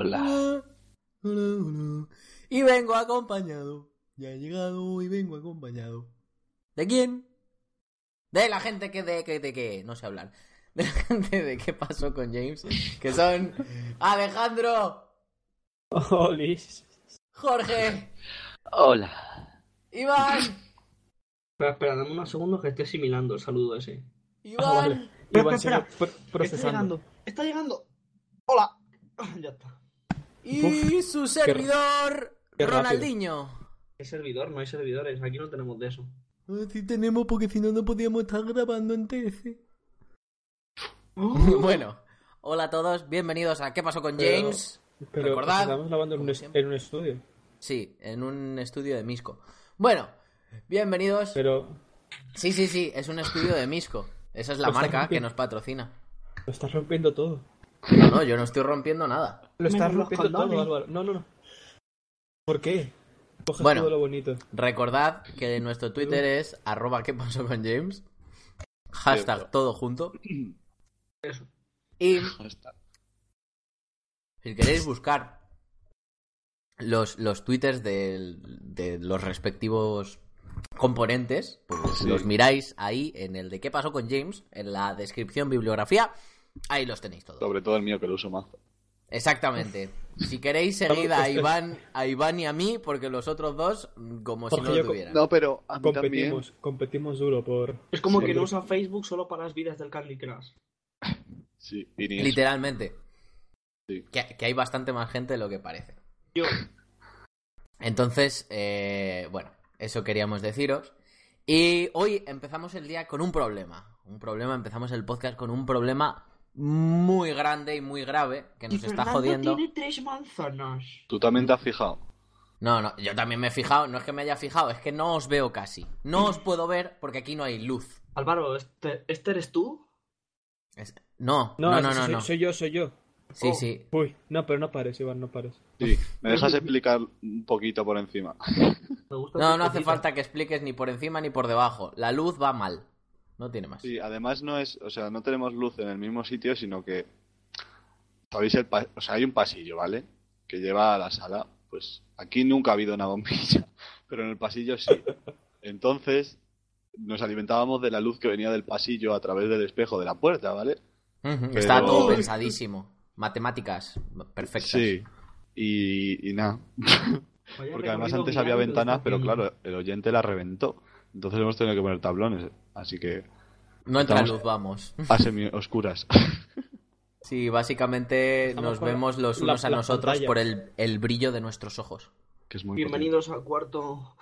Hola. Hola, hola. Y vengo acompañado. Ya he llegado y vengo acompañado. ¿De quién? De la gente que de que de que no sé hablar. De la gente de qué pasó con James, que son Alejandro, Olis. Jorge, Hola. Iván, Espera, espera, dame unos segundos que estoy asimilando el saludo ese. Iván. Ah, vale. Espera, Iván, espera, sigue pro- Está procesando. llegando, está llegando. Hola. Ya está. Y su servidor qué. Ronaldinho. ¿Qué servidor? No hay servidores, aquí no tenemos de eso. Si tenemos porque si no no podíamos estar grabando en TS. Bueno, hola a todos, bienvenidos a ¿Qué pasó con Pero- James? Pero Recordad, estamos grabando en un, en estudio. Sí, en un estudio de Misco. Bueno, bienvenidos. Pero Sí, sí, sí, es un estudio de Misco. Esa es la marca que nos patrocina. lo estás rompiendo todo. No, no, yo no estoy rompiendo nada. Lo estás rompiendo todo. Álvaro. No, no, no. ¿Por qué? Coges Bueno. todo lo bonito. Recordad que nuestro Twitter es arroba qué pasó con James. Hashtag todo junto. Eso. Y si queréis buscar los, los twitters del- de, los respectivos componentes, pues Sí. los miráis ahí en el de qué pasó con James, en la descripción, bibliografía, ahí los tenéis todos. Sobre todo el mío que lo uso más. Exactamente. Si queréis seguid a Iván, a Iván y a mí, porque los otros dos, como si no lo tuvieran. No, pero a mí también. Competimos, competimos duro por. Es como que no usa Facebook solo para las vidas del Candy Crush. Sí, y ni eso. Literalmente. Sí. Que, que hay bastante más gente de lo que parece. Yo, Entonces, eh, bueno, eso queríamos deciros. Y hoy empezamos el día con un problema. Un problema, empezamos el podcast con un problema muy grande y muy grave que nos y está Fernando jodiendo. tiene tres manzanas. ¿Tú también te has fijado? No, no, yo también me he fijado, no es que me haya fijado, es que no os veo casi. No os puedo ver porque aquí no hay luz. Álvaro, ¿este, este eres tú? Es- No, No, no, no, soy, no. soy yo, soy yo. Sí, Oh. sí. Uy, no, pero no pares, Iván, no pares. Sí. ¿Me dejas explicar un poquito por encima? Me gusta No, no hace falta que expliques ni por encima ni por debajo. La luz va mal. No tiene más. Sí, además no es, o sea, no tenemos luz en el mismo sitio, sino que sabéis el pa- o sea, hay un pasillo, ¿vale? Que lleva a la sala. Pues aquí nunca ha habido una bombilla, pero en el pasillo sí. Entonces nos alimentábamos de la luz que venía del pasillo a través del espejo de la puerta, ¿vale? Pero- Está todo pensadísimo. Matemáticas perfectas. Sí. Y, y nada. Porque además antes había ventanas, pero claro, el oyente la reventó. Entonces hemos tenido que poner tablones. Así que No entra luz, vamos. a semi oscuras. Sí, básicamente Estamos nos vemos los la- unos a nosotros pantalla. por el, el brillo de nuestros ojos. que es muy Bienvenidos al cuarto.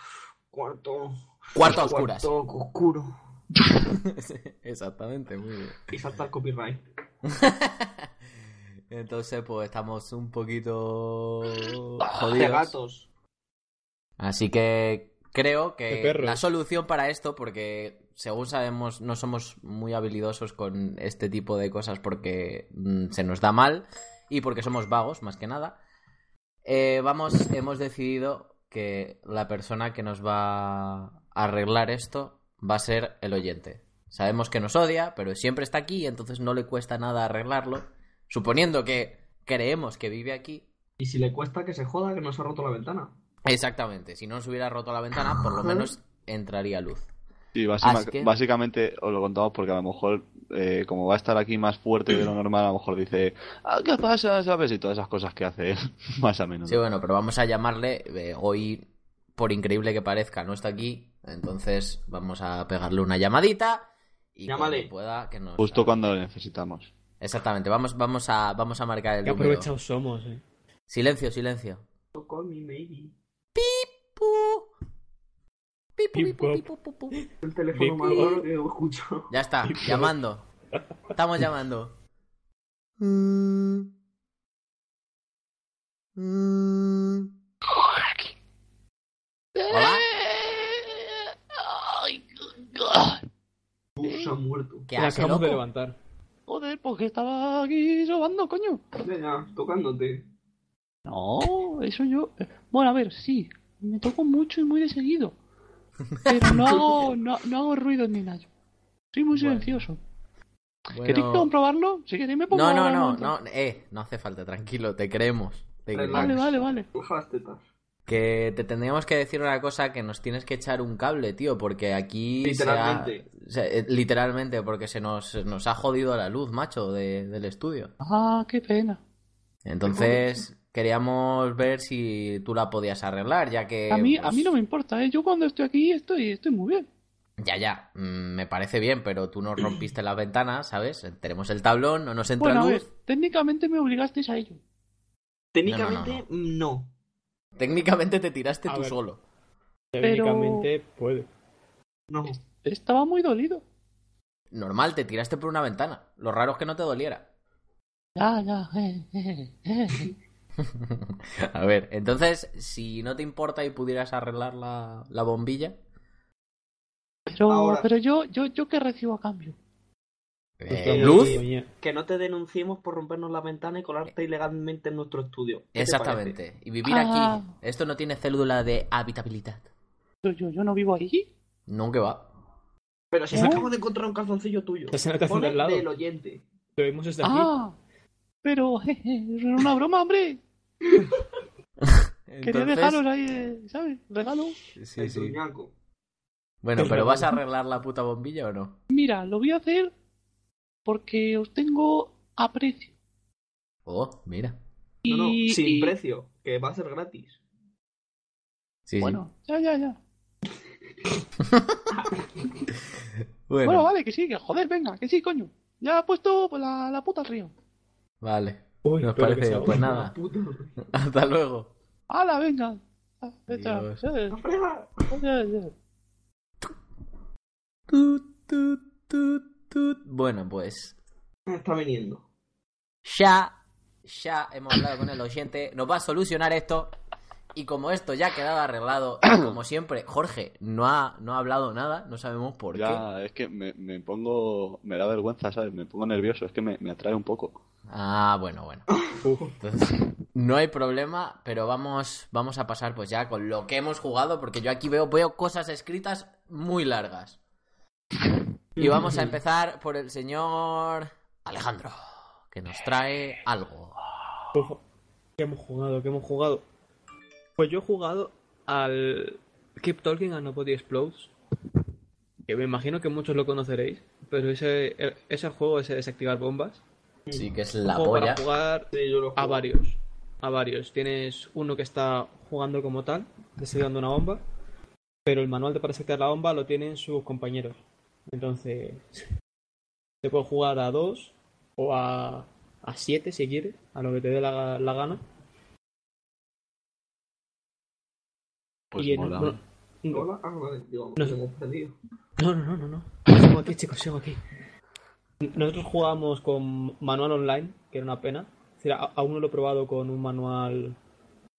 Cuarto. Cuarto a oscuras. Cuarto oscuro. Exactamente, muy bien. Y salta el copyright. Entonces, pues estamos un poquito De jodidos. gatos. Así que creo que la solución para esto, porque según sabemos no somos muy habilidosos con este tipo de cosas porque mm, se nos da mal y porque somos vagos más que nada, eh, vamos, hemos decidido que la persona que nos va a arreglar esto va a ser el oyente. Sabemos que nos odia, pero siempre está aquí entonces no le cuesta nada arreglarlo, suponiendo que creemos que vive aquí Y si le cuesta que se joda, que no se ha roto la ventana. Exactamente, si no se hubiera roto la ventana, por lo menos entraría luz. Sí, que- básicamente os lo contamos porque a lo mejor, eh, como va a estar aquí más fuerte de lo normal, a lo mejor dice, ah, ¿qué pasa? ¿Sabes? Y todas esas cosas que hace él, más a menudo. Sí, bueno, pero vamos a llamarle, eh, hoy, por increíble que parezca, no está aquí, entonces vamos a pegarle una llamadita y Llámale. cuando pueda que nos... Justo cuando lo necesitamos. Exactamente, vamos, vamos, a, vamos a marcar el Qué aprovechados somos, eh. Silencio, silencio. Call me maybe. Pu. Pi, pu, pi, Pip, pu, pi, pop. pu, pu, pu. El teléfono más raro que escucho. Ya está, llamando. Estamos llamando. Hola, Uf, se ha muerto. ¿qué hace, acabamos de loco? levantar. Joder, porque estaba aquí sobando, coño. Ya, ya, tocándote. No, eso yo. Bueno, a ver, sí, me toco mucho y muy de seguido. Pero no hago, no, no hago ruido ni nada. Soy muy silencioso. Bueno, ¿Queréis comprobarlo? Si queréis me pongo No, no, no, no, eh, no hace falta, tranquilo, te creemos. Relax. Vale, vale, vale. Tetas. Que te tendríamos que decir una cosa que nos tienes que echar un cable, tío, porque aquí se ha- Literalmente. se- eh, literalmente, porque se nos, nos ha jodido la luz, macho, de- del estudio. Ah, qué pena. Entonces, queríamos ver si tú la podías arreglar, ya que... A mí, a pues, mí no me importa, ¿eh? Yo cuando estoy aquí estoy, estoy muy bien. Ya, ya, mm, me parece bien, pero tú nos rompiste las ventanas, ¿sabes? Tenemos el tablón, no nos entra Bueno, a ver, luz. técnicamente me obligasteis a ello. Técnicamente, no. Técnicamente te tiraste A tú ver. solo. Técnicamente puede. No. Estaba muy dolido. Normal, te tiraste por una ventana. Lo raro es que no te doliera. Ya, ya. eh, eh, eh. A ver, entonces, si no te importa y pudieras arreglar la, la bombilla, Pero, Ahora- pero yo, yo, yo qué recibo a cambio. Pues eh, vamos, luz. Que no te denunciemos por rompernos la ventana y colarte ilegalmente en nuestro estudio. ¿Qué te exactamente. Y vivir Ah. aquí. Esto no tiene célula de habitabilidad. Yo, yo, yo no vivo ahí. No que va. Pero si ¿Eh? me acabo de encontrar un calzoncillo tuyo. Estás en la Pone del lado. del oyente. Lo vimos desde aquí. Ah, pero jeje, era una broma, hombre. Quería dejaros ahí, ¿sabes? Regalo. Sí, el sí. Bueno, pero. ¿vas a arreglar la puta bombilla o no? Mira, lo voy a hacer porque os tengo aprecio. Oh, mira. No, no, Y- sin y- precio, que va a ser gratis. Sí, sí. Bueno, ya, ya, ya. Bueno, Bueno, vale, que sí, que joder, venga, que sí, coño. Ya ha puesto pues, la, la puta al río. vale. Uy, Nos parece, pues bueno. nada. Hasta luego. ¡Hala, venga! Tut. Bueno, pues Está viniendo. ya, ya hemos hablado con el oyente, nos va a solucionar esto. Y como esto ya ha quedado arreglado, y como siempre, Jorge no ha, no ha hablado nada, no sabemos por qué. Ya, es que me, me pongo. Me da vergüenza, ¿sabes? Me pongo nervioso, es que me, me atrae un poco. Ah, bueno, bueno. No hay problema, pero vamos, vamos a pasar pues ya con lo que hemos jugado, porque yo aquí veo, veo cosas escritas muy largas. Y vamos a empezar por el señor Alejandro, que nos trae algo. ¿Qué hemos jugado? ¿Qué hemos jugado? Pues yo he jugado al Keep Talking and Nobody Explodes. Que me imagino que muchos lo conoceréis. Pero ese, ese juego, ese desactivar bombas. Sí, que es la juego polla. para jugar Sí, yo lo a varios. A varios. Tienes uno que está jugando como tal, desactivando una bomba. Pero el manual de para desactivar la bomba lo tienen sus compañeros. Entonces, se puede jugar a dos o a, a siete si quieres, a lo que te dé la, la gana. Pues Y en- mola. no, ah, digo, No perdido. no, no, no, no. Sigo aquí, chicos, sigo aquí. Nosotros jugábamos con manual online, que era una pena. Es decir, a- aún no lo he probado con un manual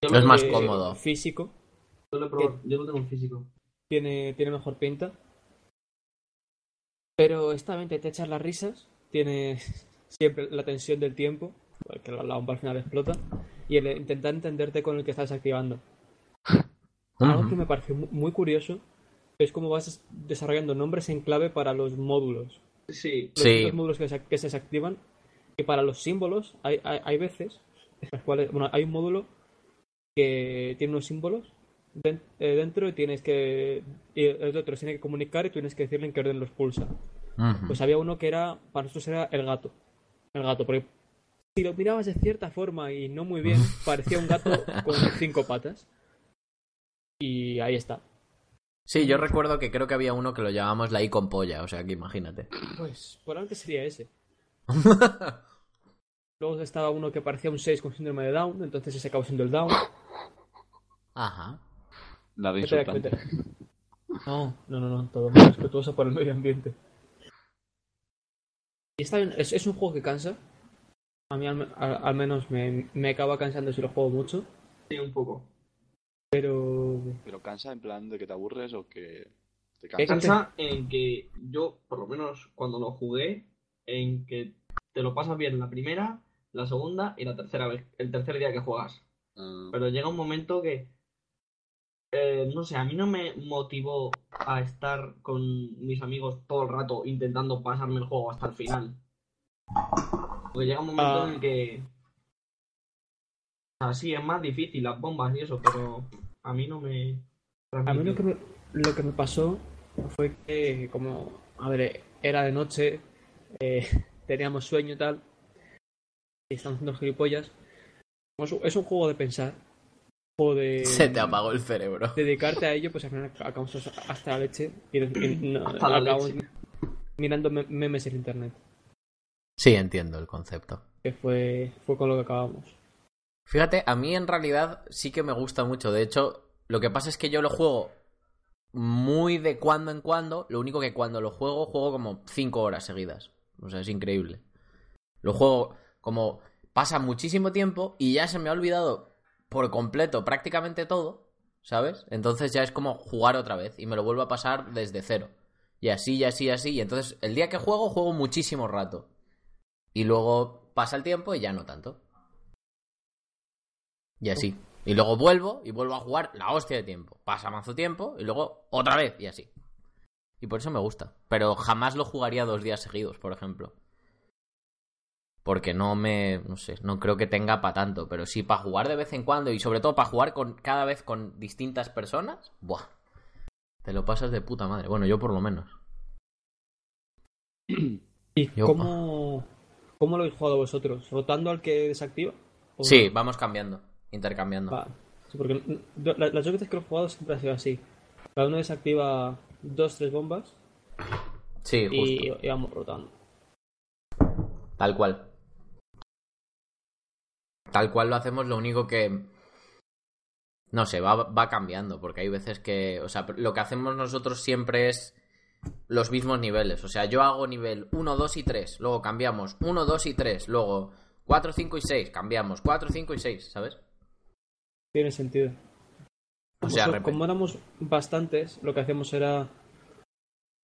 Yo Es más cómodo. físico. Yo lo he probado, yo lo tengo en físico. tiene, tiene mejor pinta. Pero esta vez te echas las risas, tiene siempre la tensión del tiempo, porque la, bomba al final explota, y el intentar entenderte con el que estás activando. Algo que me pareció mu- muy curioso es cómo vas desarrollando nombres en clave para los módulos. Sí, Los Sí. módulos que se, que se desactivan. Y para los símbolos hay, hay, hay veces, en las cuales, bueno, hay un módulo que tiene unos símbolos eh, dentro y tienes que. Y el otro tiene que comunicar y tienes que decirle en qué orden los pulsa. Pues había uno que era, para nosotros era el gato. El gato, porque si lo mirabas de cierta forma y no muy bien, parecía un gato con cinco patas. Y ahí está. Sí, yo recuerdo que creo que había uno que lo llamábamos la I con polla, o sea que imagínate. Pues probablemente sería ese. Luego estaba uno que parecía un 6 con síndrome de Down, entonces ese acabó siendo el Down. Ajá. Nada ¿Qué te das insultante. No, no, no, no, todo muy respetuoso por el medio ambiente. Y está bien, es, es un juego que cansa. A mí al, al- al menos me, me acaba cansando si lo juego mucho. sí, un poco. Pero Pero cansa en plan de que te aburres o que te ¿Qué cansa. Cansa en que yo, por lo menos cuando lo jugué, en que te lo pasas bien la primera, la segunda y la tercera vez, el tercer día que juegas. Ah, Pero llega un momento que, eh, no sé, a mí no me motivó a estar con mis amigos todo el rato intentando pasarme el juego hasta el final. Porque llega un momento Ah. en el que O sea, sí, es más difícil las bombas y eso, pero a mí no me... A mí lo que me, lo que me pasó fue que, como, a ver, era de noche, eh, teníamos sueño y tal, y estamos haciendo gilipollas. Es un- es un juego de pensar, de Se te apagó el cerebro. dedicarte a ello, pues al final acabamos hasta la leche y, y no- Hasta la acabamos leche. mirando me- memes en internet, Sí, entiendo el concepto. que fue, fue con lo que acabamos. Fíjate, a mí en realidad sí que me gusta mucho. De hecho, lo que pasa es que yo lo juego muy de cuando en cuando. Lo único que cuando lo juego, juego como 5 horas seguidas. O sea, es increíble. Lo juego como pasa muchísimo tiempo y ya se me ha olvidado por completo prácticamente todo, ¿sabes? Entonces ya es como jugar otra vez y me lo vuelvo a pasar desde cero. Y así, y así, y así. Y entonces el día que juego, juego muchísimo rato. Y luego pasa el tiempo y ya no tanto. Y así. Y luego vuelvo y vuelvo a jugar la hostia de tiempo. Pasa mazo tiempo y luego otra vez y así. Y por eso me gusta. Pero jamás lo jugaría dos días seguidos, por ejemplo. Porque no me. No sé, no creo que tenga para tanto. Pero sí para jugar de vez en cuando y sobre todo para jugar con cada vez con distintas personas. Buah. Te lo pasas de puta madre. Bueno, yo por lo menos. ¿Y Yo- cómo, cómo lo habéis jugado vosotros? ¿Rotando al que desactiva? ¿O Sí, no? vamos cambiando. Intercambiando. Va. Sí, porque la- las dos veces que lo he jugado siempre ha sido así. Cada uno desactiva dos, tres bombas Sí, justo. y, y vamos rotando. Tal cual. Tal cual lo hacemos, lo único que... No sé, va, va cambiando, porque hay veces que... O sea, lo que hacemos nosotros siempre es los mismos niveles. O sea, yo hago nivel 1, 2 y 3, luego cambiamos 1, 2 y 3, luego 4, 5 y 6, cambiamos 4, 5 y 6, ¿sabes? Tiene sentido. O sea, Como- éramos bastantes, lo que hacíamos era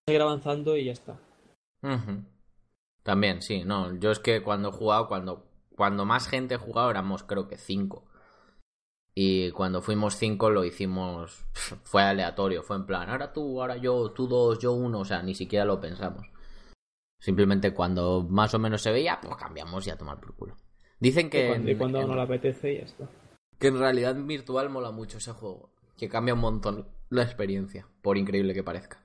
seguir avanzando y ya está. También, sí, no. Yo es que cuando he jugado, cuando, cuando más gente he jugado, éramos creo que cinco. Y cuando fuimos cinco lo hicimos. Fue aleatorio, fue en plan, ahora tú, ahora yo, tú dos, yo uno. O sea, ni siquiera lo pensamos. Simplemente cuando más o menos se veía, pues cambiamos y a tomar por culo. Dicen que. y cuando, y en- cuando en- no le apetece y ya está. Que en realidad virtual mola mucho ese juego. Que cambia un montón la experiencia, por increíble que parezca.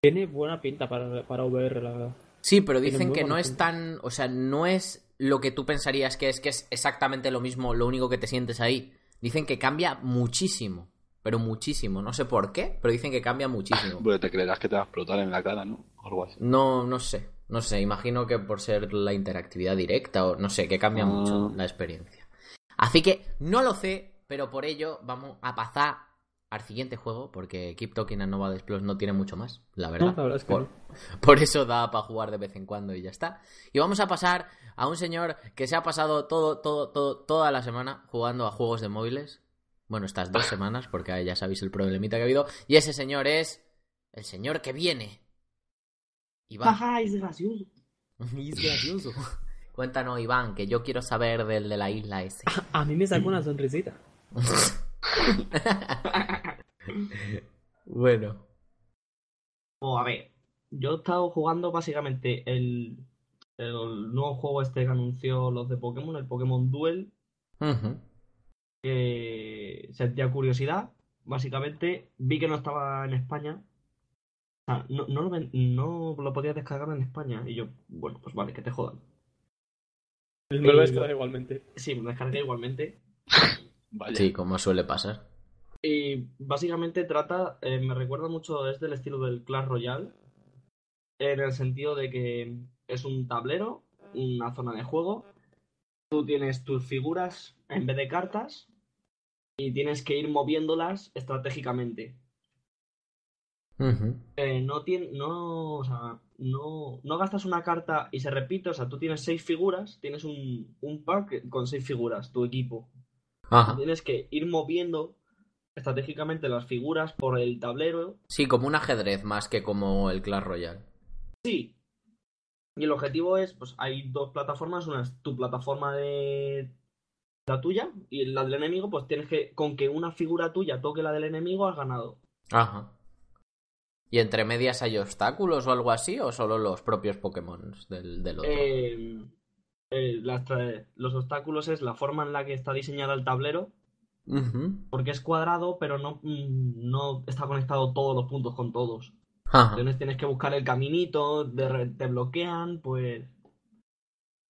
Tiene buena pinta para, para VR, la verdad. Sí, pero dicen que no es tan. O sea, no es lo que tú pensarías que es, que es exactamente lo mismo, lo único que te sientes ahí. Dicen que cambia muchísimo. Pero muchísimo. No sé por qué, pero dicen que cambia muchísimo. Porque te creerás que te va a explotar en la cara, ¿no? O algo así. No, no sé. No sé, imagino que por ser la interactividad directa o no sé, que cambia Ah. mucho la experiencia. Así que no lo sé, pero por ello vamos a pasar al siguiente juego, porque Keep Talking and Nova Plus no tiene mucho más, la verdad. No, la verdad es que por, no. por eso da para jugar de vez en cuando y ya está. Y vamos a pasar a un señor que se ha pasado todo, todo, todo, toda la semana jugando a juegos de móviles. Bueno, estas dos semanas, porque ya sabéis el problemita que ha habido. Y ese señor es el señor que viene. Iván. Jaja, es gracioso. Es gracioso. Cuéntanos, Iván, que yo quiero saber del de la isla ese. A mí me sacó una sonrisita. bueno. O a ver, yo he estado jugando básicamente el, el nuevo juego este que anunció los de Pokémon, el Pokémon Duel, que sentía curiosidad. Básicamente vi que no estaba en España. O sea, no, no, lo, ven- no lo podías descargar en España. Y yo, bueno, pues vale, que te jodan. Me lo voy a descargar igualmente. Sí, me descargué igualmente. Vaya. Sí, como suele pasar. Y básicamente trata, eh, me recuerda mucho, es del estilo del Clash Royale, en el sentido de que es un tablero, una zona de juego, tú tienes tus figuras en vez de cartas y tienes que ir moviéndolas estratégicamente. Eh, no, tien- no, o sea, no, no gastas una carta y se repite, o sea, tú tienes seis figuras, tienes un, un pack con seis figuras, tu equipo. Ajá. Tienes que ir moviendo estratégicamente las figuras por el tablero Sí, como un ajedrez más que como el Clash Royale. Sí. Y el objetivo es, pues hay dos plataformas, una es tu plataforma de la tuya y la del enemigo, pues tienes que, con que una figura tuya toque la del enemigo, has ganado. Ajá. ¿Y entre medias hay obstáculos o algo así? ¿O solo los propios Pokémon del, del otro? Eh, eh, las los obstáculos es la forma en la que está diseñado el tablero, porque es cuadrado, pero no, mm, no está conectado todos los puntos con todos. Ajá. Entonces tienes que buscar el caminito, de te bloquean, pues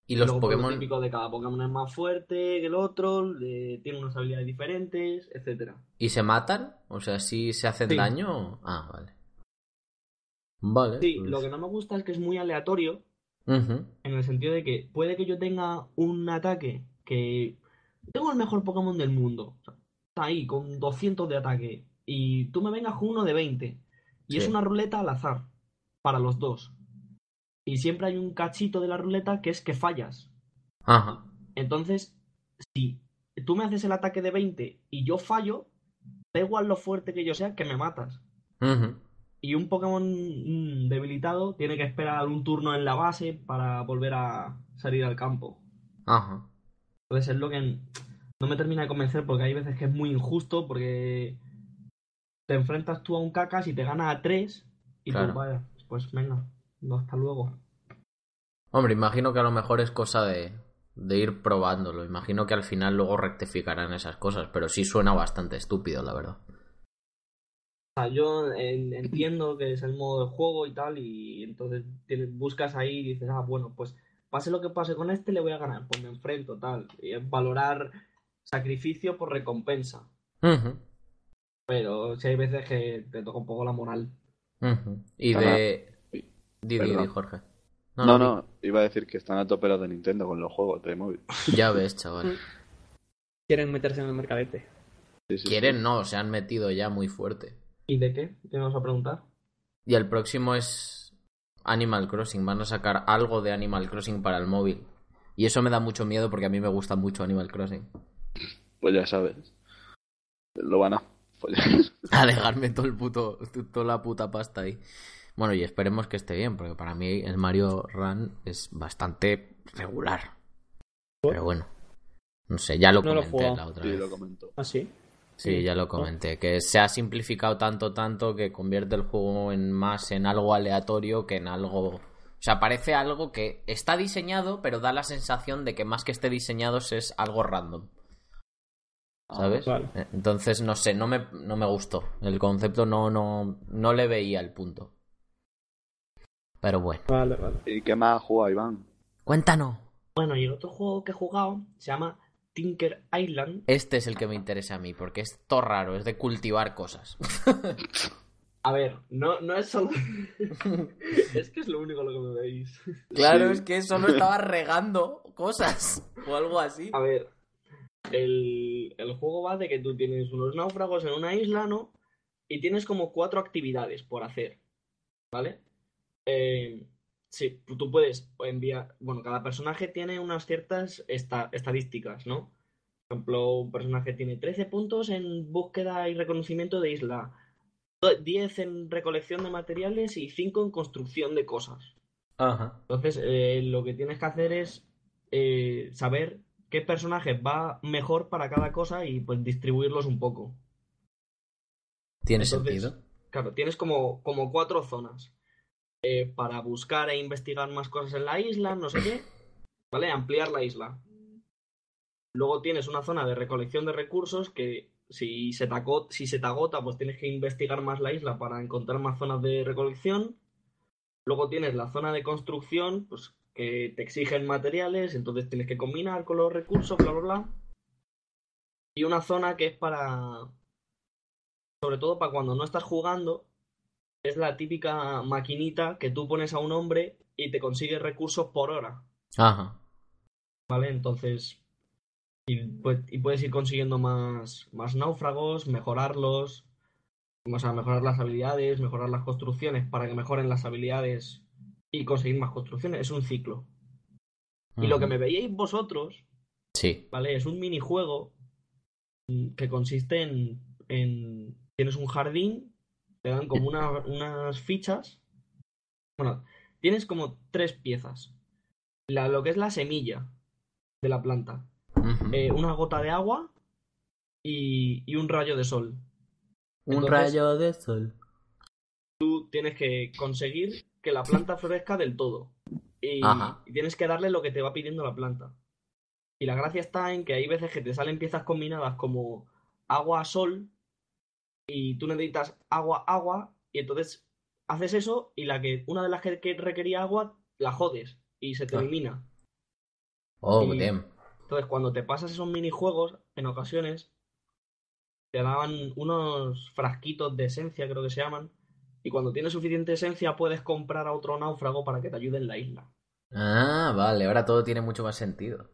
Y los Luego, pues, lo Pokémon. típico de cada Pokémon es más fuerte que el otro, tiene unas habilidades diferentes, etcétera. ¿Y se matan? O sea, si se hacen Sí. daño. Ah, vale. Vale. Sí, pues- lo que no me gusta es que es muy aleatorio, en el sentido de que puede que yo tenga un ataque que... Tengo el mejor Pokémon del mundo. o sea, está ahí, con 200 de ataque. Y tú me vengas con uno de 20. Y es una ruleta al azar. Para los dos. Y siempre hay un cachito de la ruleta que es que fallas. Ajá. Entonces, si tú me haces el ataque de 20 y yo fallo, da igual lo fuerte que yo sea, que me matas. Ujú. Y un Pokémon mm, debilitado tiene que esperar un turno en la base para volver a salir al campo. Ajá. Entonces es lo que no me termina de convencer porque hay veces que es muy injusto porque te enfrentas tú a un cacas y te gana a 3 y Claro. tú, vaya, pues venga, no, hasta luego. Hombre, imagino que a lo mejor es cosa de, de ir probándolo. Imagino que al final luego rectificarán esas cosas, pero sí suena bastante estúpido, la verdad. O sea, yo en- entiendo que es el modo de juego y tal, y entonces tienes- buscas ahí y dices, ah, bueno, pues pase lo que pase con este, le voy a ganar, pues me enfrento, tal. Y es valorar sacrificio por recompensa. Pero sí hay veces que te toca un poco la moral. Y de... Di, di, Perdón. di, Jorge. No, no, iba a decir que están a tope los de Nintendo con los juegos de móvil. Ya ves, chaval. Quieren meterse en el mercadete. Sí, sí, sí. Quieren, no, se han metido ya muy fuerte. ¿Y de qué? ¿Qué me vas a preguntar? Y el próximo es Animal Crossing. Van a sacar algo de Animal Crossing para el móvil. Y eso me da mucho miedo porque a mí me gusta mucho Animal Crossing. Pues ya sabes. Lo van a. A dejarme todo el puto, toda la puta pasta ahí. Bueno, y esperemos que esté bien, porque para mí el Mario Run es bastante regular. Pero bueno, no sé, ya lo No lo he comenté jugado. la otra Sí, vez. lo. ¿Ah, sí? Sí, ya lo comenté. Que se ha simplificado tanto, tanto que convierte el juego en más en algo aleatorio que en algo. O sea, parece algo que está diseñado, pero da la sensación de que más que esté diseñado es algo random. ¿Sabes? Vale. Eh, Entonces, no sé, no me, no me gustó. El concepto no, no, no le veía el punto. Pero bueno. Vale, vale. ¿Y qué más juega Iván? Cuéntanos. Bueno, y el otro juego que he jugado se llama Tinker Island. Este es el que me interesa a mí, porque es todo raro, es de cultivar cosas. A ver, no, no es solo... es que es lo único lo que me veis. Claro, Sí. es que solo estaba regando cosas o algo así. A ver, el, el juego va de que tú tienes unos náufragos en una isla, ¿no? Y tienes como cuatro actividades por hacer, ¿vale? Eh, sí, tú puedes enviar... Bueno, cada personaje tiene unas ciertas esta- estadísticas, ¿no? Por ejemplo, un personaje tiene 13 puntos en búsqueda y reconocimiento de isla, 10 en recolección de materiales y 5 en construcción de cosas. Ajá. Entonces, eh, lo que tienes que hacer es eh, saber qué personaje va mejor para cada cosa y pues distribuirlos un poco. ¿Tiene Entonces, sentido? Claro, tienes como, como cuatro zonas eh, para buscar e investigar más cosas en la isla, no sé qué, ¿vale? Ampliar la isla. Luego tienes una zona de recolección de recursos que si se si se te agota, pues tienes que investigar más la isla para encontrar más zonas de recolección. Luego tienes la zona de construcción, pues que te exigen materiales, entonces tienes que combinar con los recursos, bla, bla, bla. Y una zona que es para, sobre todo para cuando no estás jugando, es la típica maquinita que tú pones a un hombre y te consigue recursos por hora, Ajá. ¿vale? Entonces, y, pues- y puedes ir consiguiendo más, más náufragos, mejorarlos, o sea, mejorar las habilidades, mejorar las construcciones para que mejoren las habilidades y conseguir más construcciones. Es un ciclo. Y lo que me veíais vosotros, Sí. ¿vale? Es un minijuego que consiste en, en- Tienes un jardín, te dan como una- unas fichas. Bueno, tienes como tres piezas. La, lo que es la semilla de la planta. Eh, una gota de agua y, y un rayo de sol. Un entonces- rayo de sol. Tú tienes que conseguir que la planta florezca del todo. y, Ajá. y tienes que darle lo que te va pidiendo la planta. Y la gracia está en que hay veces que te salen piezas combinadas como agua-sol y tú necesitas agua-agua y entonces haces eso y la que una de las que, que requería agua la jodes y se te Ah. elimina. Oh, Y- damn. Entonces, cuando te pasas esos minijuegos, en ocasiones, te daban unos frasquitos de esencia, creo que se llaman, y cuando tienes suficiente esencia puedes comprar a otro náufrago para que te ayude en la isla. Ah, vale, ahora todo tiene mucho más sentido.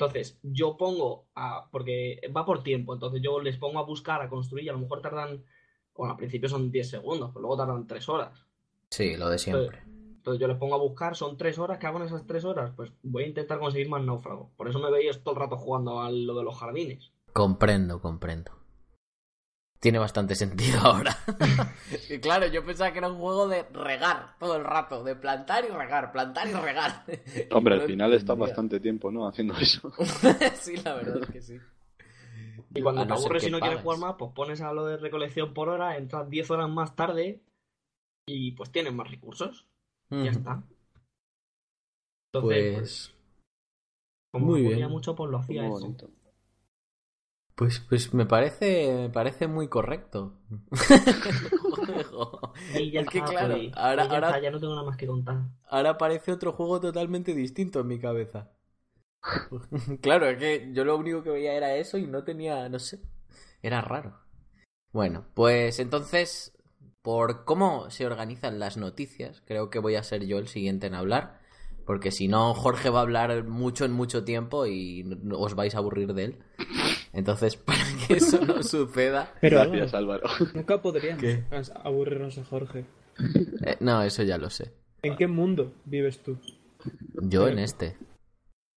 Entonces, yo pongo a. porque va por tiempo, entonces yo les pongo a buscar, a construir, y a lo mejor tardan. Bueno, al principio son 10 segundos, pero luego tardan 3 horas. Sí, lo de siempre. Entonces yo les pongo a buscar, son 3 horas, ¿qué hago en esas 3 horas? Pues voy a intentar conseguir más náufragos. Por eso me veis todo el rato jugando a lo de los jardines. Comprendo, comprendo. Tiene bastante sentido ahora. y claro, yo pensaba que era un juego de regar todo el rato, de plantar y regar, plantar y regar. Hombre, al final está bastante tiempo, ¿no? Haciendo eso. sí, la verdad es que sí. Y cuando te aburres y no quieres jugar más, pues pones a lo de recolección por hora, entras 10 horas más tarde y pues tienes más recursos. Y ya está. Entonces, pues, Pues, como muy bien. mucho, pues lo hacía Muy eso. bonito. Pues, pues me parece, me parece muy correcto. Y ya Es que claro, pues, ahora- ya ahora- está, ya no tengo nada más que contar. Ahora parece otro juego totalmente distinto en mi cabeza. claro, es que yo lo único que veía era eso y no tenía, no sé, era raro. Bueno, pues entonces, por cómo se organizan las noticias, creo que voy a ser yo el siguiente en hablar, porque si no, Jorge va a hablar mucho en mucho tiempo y os vais a aburrir de él. Entonces, para que eso no suceda... Pero Gracias, Álvaro, nunca podríamos ¿Qué? aburrirnos a Jorge. eh, no, eso ya lo sé. ¿En qué mundo vives tú? Yo en este.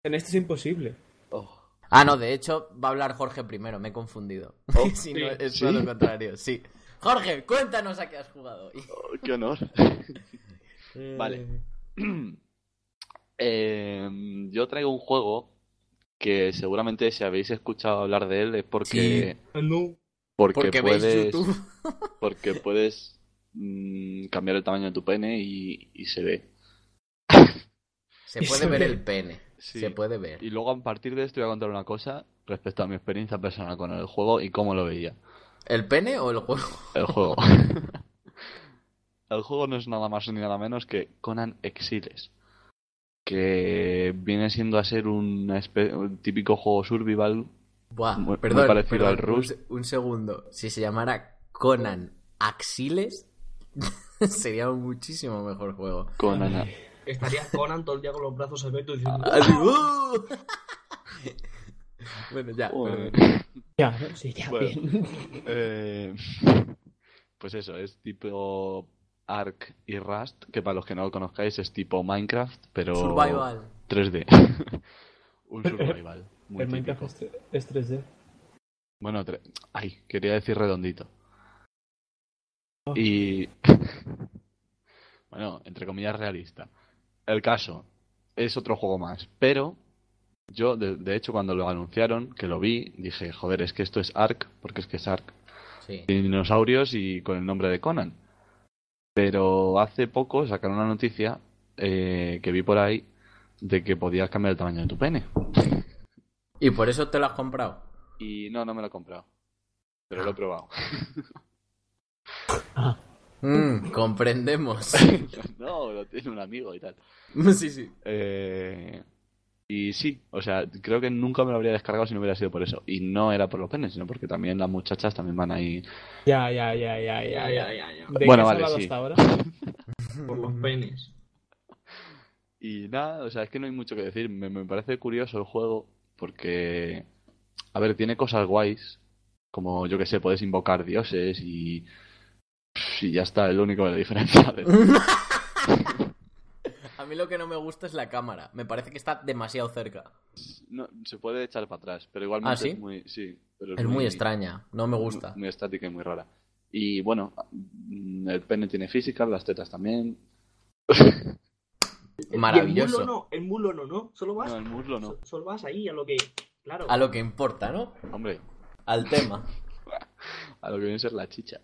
En este es imposible. Oh, Ah, no, de hecho va a hablar Jorge primero, me he confundido. Oh, si sí. no, es ¿Sí? todo lo contrario, sí. Jorge, cuéntanos a qué has jugado hoy. oh, qué honor. Vale. Eh, Eh, yo traigo un juego que seguramente si habéis escuchado hablar de él es porque, No. porque, puedes, porque puedes mm, cambiar el tamaño de tu pene y, y se ve. Se puede ver el pene. Sí. Se puede ver. Y luego a partir de esto voy a contar una cosa respecto a mi experiencia personal con el juego y cómo lo veía. ¿El pene o el juego? El juego. el juego no es nada más ni nada menos que Conan Exiles. Que viene siendo a ser un, típico juego survival. Buah, Muy- muy perdón, parecido perdón, al Rust. Un, se- un segundo. Si se llamara Conan Axiles, sería un muchísimo mejor juego. Conan. Estarías Conan todo el día con los brazos abiertos diciendo. ¡uh! bueno, ya. Perdón. Ya, ¿no? sí, ya, Bueno. bien. Eh, pues eso, es tipo Ark y Rust, que para los que no lo conozcáis es tipo Minecraft, pero Survival. 3D. un survival. Muy El Minecraft típico. es, es 3D. Bueno, tre- ay, quería decir redondito. Oh. Y bueno, entre comillas realista. El caso es otro juego más, pero yo de, de hecho cuando lo anunciaron, que lo vi, dije, joder, es que esto es Ark, porque es que es Ark. Sí. dinosaurios y con el nombre de Conan. Pero hace poco sacaron una noticia eh, que vi por ahí de que podías cambiar el tamaño de tu pene. ¿Y por eso te lo has comprado? Y no, no me lo he comprado. Pero lo he probado. Mm, comprendemos. no, lo tiene un amigo y tal. sí, sí. Eh, y sí, o sea, creo que nunca me lo habría descargado si no hubiera sido por eso. Y no era por los penes, sino porque también las muchachas también van ahí. Ya, ya, ya, ya, Ya, ya. ya, ya. ¿De Bueno, qué has vale, hablado sí. hasta ahora? Por los penes. Y nada, o sea, es que no hay mucho que decir. Me, me parece curioso el juego porque, a ver, tiene cosas guays, como yo que sé, puedes invocar dioses y, y ya está, es lo único que le diferencia. de- A mí lo que no me gusta es la cámara. Me parece que está demasiado cerca. No, se puede echar para atrás, pero igualmente ¿Ah, sí? es muy, sí, pero Es muy extraña. No me gusta. Muy, muy estática y muy rara. Y bueno, mm, el pene tiene física, las tetas también. Y el Maravilloso. mulo no, el mulo no, ¿no? Solo vas, No, el muslo no. so- solo vas ahí a lo que. Claro. A lo que importa, ¿no? Hombre, Al tema. a lo que viene a ser la chicha.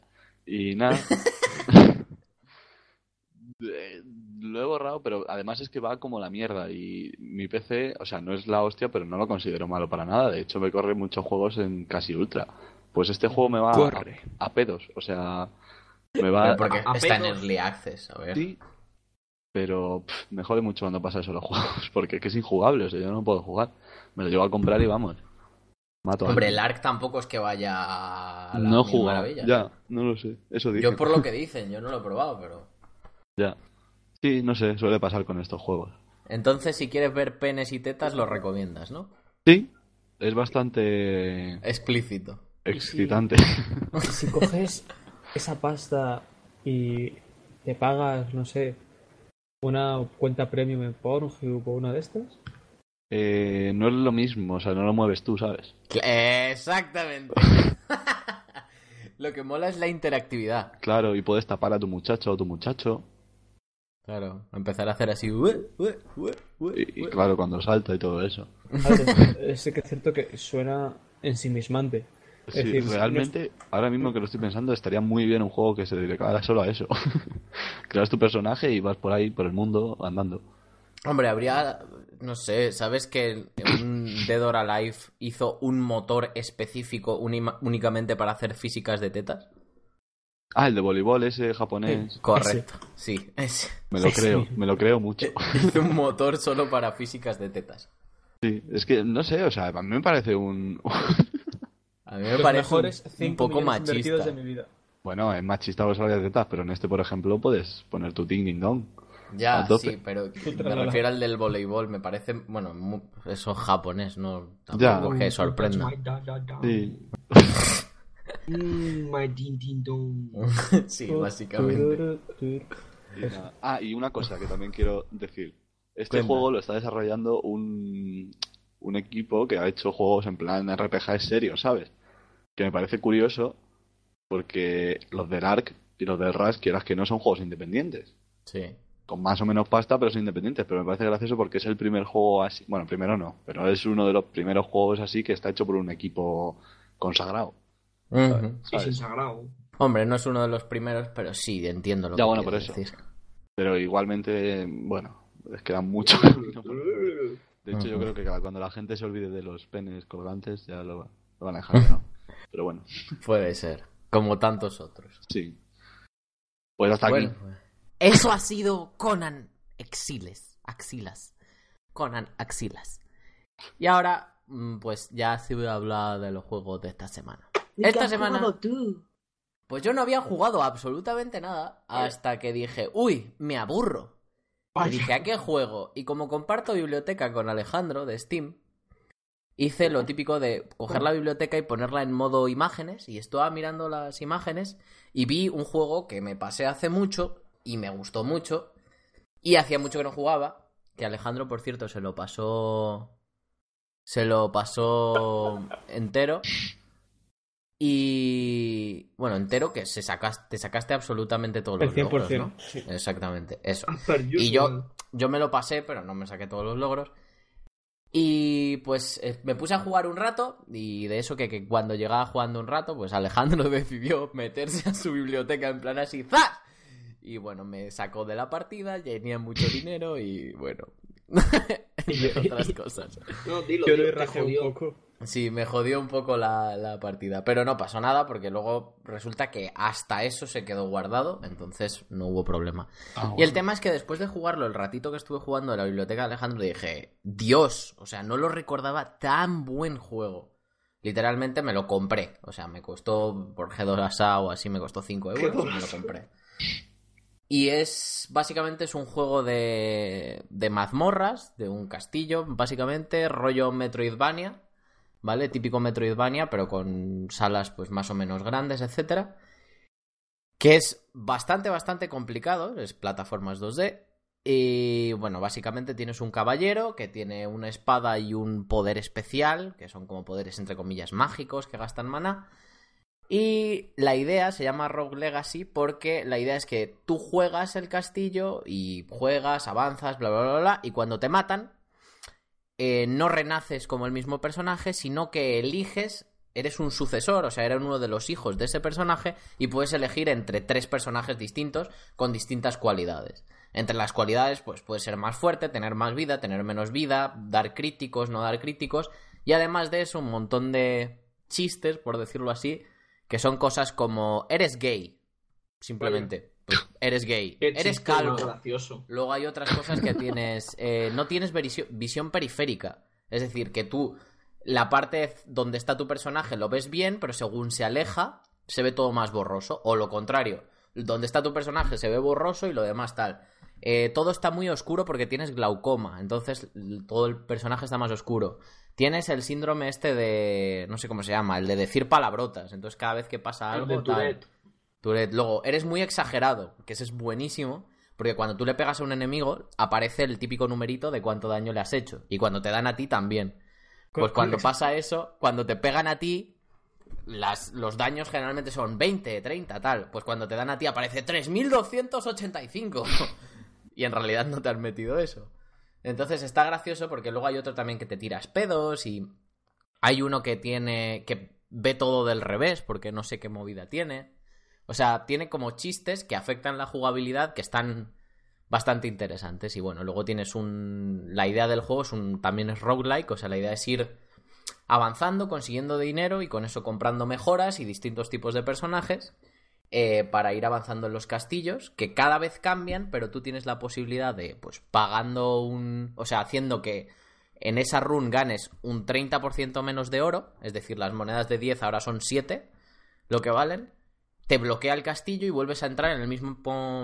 Y nada. Eh, lo he borrado, pero además es que va como la mierda. Y mi PC, o sea, no es la hostia, pero no lo considero malo para nada. De hecho, me corre muchos juegos en casi ultra. Pues este juego me va a, Corre. a pedos. O sea, me va Pero porque a está en. Early Access, a ver. Sí, pero pff, me jode mucho cuando pasa eso los juegos, porque es que es injugable, o sea, yo no puedo jugar. Me lo llevo a comprar y vamos. Mato a Hombre, el. Ark tampoco es que vaya a la No he mil maravillas. ya, no lo sé, eso dije. Yo por lo que dicen, yo no lo he probado, pero... Ya. Sí, no sé, suele pasar con estos juegos. Entonces, si quieres ver penes y tetas, lo recomiendas, ¿no? Sí, es bastante Explícito. excitante. Y si coges esa pasta y te pagas, no sé, una cuenta premium en Pornhub o una de estas, Eh, no es lo mismo, o sea, no lo mueves tú, ¿sabes? Exactamente. lo que mola es la interactividad. Claro, y puedes tapar a tu muchacho o tu muchacho. Claro, empezar a hacer así... "Ue, ue, ue, ue, Y, y ue". claro, cuando salta y todo eso. es que es cierto que suena ensimismante. Es Sí, decir, realmente, ahora mismo que lo estoy pensando, estaría muy bien un juego que se dedicara solo a eso. Creas tu personaje y vas por ahí, por el mundo, andando. Hombre, habría... No sé, ¿sabes que un Dead or Alive hizo un motor específico únicamente para hacer físicas de tetas? Ah, el de voleibol ese japonés. Correcto, sí. ese. Me lo Ese creo, me lo creo mucho. Hizo un motor solo para físicas de tetas. Sí, es que no sé, o sea, a mí me parece un... A mí me Los parece mejores un, poco machista. de mi vida. bueno, es machista que salga de tetas, pero en este, por ejemplo, puedes poner tu ding ding dong. Ya, sí, pero me refiero al del voleibol. Me parece, bueno, mu- eso es japonés, no Ya. tampoco es que sorprenda. Sí. Mm, my din, din, dong. sí, básicamente. Y nada. Ah, y una cosa que también quiero decir. Este Cuenta. juego lo está desarrollando un, un equipo que ha hecho juegos en plan RPG serio, ¿sabes? Que me parece curioso porque los del ARK y los del Rush, quieras que no, son juegos independientes. Sí. Con más o menos pasta, pero son independientes. Pero me parece gracioso porque es el primer juego así. Bueno, primero no, pero es uno de los primeros juegos así que está hecho por un equipo consagrado. ¿Sabes? sin sagrado. Hombre, no es uno de los primeros, pero sí, entiendo lo Ya, que bueno, por quieres eso. decir. Pero igualmente, bueno, les queda mucho camino por- De hecho, yo creo que cuando la gente se olvide de los penes colgantes, ya lo, lo van a dejar. Pero bueno, Puede ser. Como tantos otros. sí. Pues hasta Bueno, aquí. pues, Eso ha sido Conan Exiles. Axilas. Conan Axilas. Y ahora, mm, pues ya se voy a hablar de los juegos de esta semana. Esta semana. Pues yo no había jugado absolutamente nada hasta que dije, uy, me aburro. Y dije, ¿a qué juego? Y como comparto biblioteca con Alejandro de Steam, hice lo típico de coger la biblioteca y ponerla en modo imágenes. Y estaba mirando las imágenes y vi un juego que me pasé hace mucho y me gustó mucho. Y hacía mucho que no jugaba. Que Alejandro, por cierto, se lo pasó. Se lo pasó entero. Y. Bueno, entero que se sacas, te sacaste absolutamente todos los 100%. logros, ¿no? sí. Exactamente, eso. Y yo, yo me lo pasé, pero no me saqué todos los logros. Y pues eh, me puse a jugar un rato y de eso que, que cuando llegaba jugando un rato, pues Alejandro decidió meterse a su biblioteca en plan así, ¡zas! Y bueno, me sacó de la partida, tenía mucho dinero y bueno, entre otras cosas. No, dilo, Yo rajé un poco. Sí, me jodió un poco la, la partida, pero no pasó nada porque luego resulta que hasta eso se quedó guardado, entonces no hubo problema. Ah, Y el tema es que después de jugarlo, el ratito que estuve jugando en la biblioteca de Alejandro, dije, Dios, o sea, no lo recordaba tan buen juego. Literalmente me lo compré, o sea, me costó por G2A o así, me costó 5 euros y me lo compré. Y es, básicamente es un juego de, de mazmorras, de un castillo, básicamente, rollo Metroidvania, ¿vale? Típico Metroidvania, pero con salas pues más o menos grandes, etcétera que es bastante, bastante complicado, es plataformas 2D. Y bueno, básicamente tienes un caballero que tiene una espada y un poder especial, que son como poderes entre comillas mágicos que gastan mana. Y la idea se llama Rogue Legacy porque la idea es que tú juegas el castillo y juegas, avanzas, bla, bla, bla, bla, y cuando te matan, eh, no renaces como el mismo personaje, sino que eliges eres un sucesor, o sea, eres uno de los hijos de ese personaje y puedes elegir entre tres personajes distintos con distintas cualidades. Entre las cualidades, pues puede ser más fuerte, tener más vida, tener menos vida, dar críticos, no dar críticos, y además de eso, un montón de chistes, por decirlo así, que son cosas como eres gay, simplemente. Pues, eres gay, Qué eres calvo. gracioso. Luego hay otras cosas que tienes. eh, no tienes visión periférica. Es decir, que tú la parte donde está tu personaje lo ves bien, pero según se aleja, se ve todo más borroso. O lo contrario, donde está tu personaje se ve borroso y lo demás tal. Eh, todo está muy oscuro porque tienes glaucoma, entonces todo el personaje está más oscuro. Tienes el síndrome este de. no sé cómo se llama, el de decir palabrotas. Entonces cada vez que pasa El algo. de tal- Tourette. Luego, eres muy exagerado, que ese es buenísimo, porque cuando tú le pegas a un enemigo, aparece el típico numerito de cuánto daño le has hecho. Y cuando te dan a ti también. Pues cuando pasa eso, cuando te pegan a ti, las, los daños generalmente son 20, 30, tal. Pues cuando te dan a ti aparece 3285. y en realidad no te has metido eso. Entonces está gracioso porque luego hay otro también que te tiras pedos y hay uno que tiene que ve todo del revés porque no sé qué movida tiene. O sea, tiene como chistes que afectan la jugabilidad que están bastante interesantes. Y bueno, luego tienes un. La idea del juego es un. también es roguelike. O sea, la idea es ir avanzando, consiguiendo dinero y con eso comprando mejoras y distintos tipos de personajes. Eh, para ir avanzando en los castillos, que cada vez cambian, pero tú tienes la posibilidad de, pues, pagando un. O sea, haciendo que en esa run ganes un 30% menos de oro, es decir, las monedas de 10 ahora son 7, lo que valen, te bloquea el castillo y vuelves a entrar en el mismo,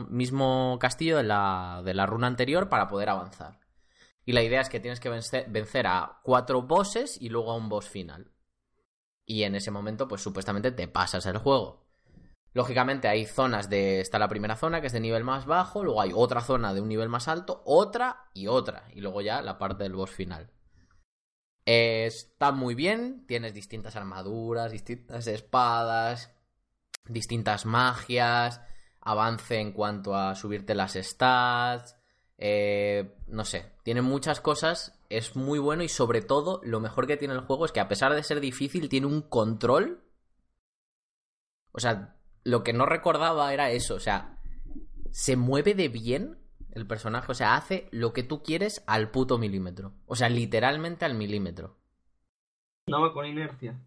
mismo castillo de la, de la runa anterior para poder avanzar. Y la idea es que tienes que vencer, vencer a cuatro bosses y luego a un boss final. Y en ese momento, pues supuestamente te pasas el juego. Lógicamente hay zonas de... Está la primera zona que es de nivel más bajo, luego hay otra zona de un nivel más alto, otra y otra. Y luego ya la parte del boss final. Está muy bien, tienes distintas armaduras, distintas espadas, distintas magias, avance en cuanto a subirte las stats, eh, no sé, tiene muchas cosas, es muy bueno y sobre todo lo mejor que tiene el juego es que a pesar de ser difícil tiene un control. O sea, lo que no recordaba era eso, o sea, se mueve de bien el personaje, o sea, hace lo que tú quieres al puto milímetro, o sea, literalmente al milímetro. No va con inercia.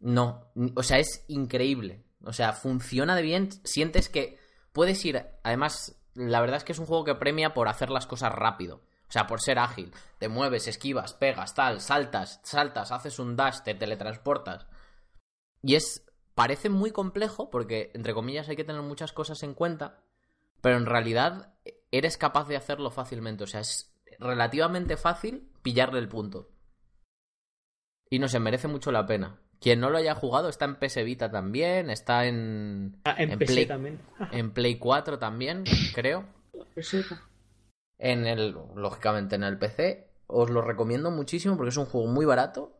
No, o sea, es increíble. O sea, funciona de bien. Sientes que puedes ir. Además, la verdad es que es un juego que premia por hacer las cosas rápido. O sea, por ser ágil. Te mueves, esquivas, pegas, tal, saltas, saltas, haces un dash, te teletransportas. Y es. Parece muy complejo porque, entre comillas, hay que tener muchas cosas en cuenta. Pero en realidad eres capaz de hacerlo fácilmente. O sea, es relativamente fácil pillarle el punto. Y no se merece mucho la pena. Quien no lo haya jugado está en PS Vita también, está en, Ah, en empecé Play- también. en Play 4 también, creo. En el, lógicamente en el PC. Os lo recomiendo muchísimo porque es un juego muy barato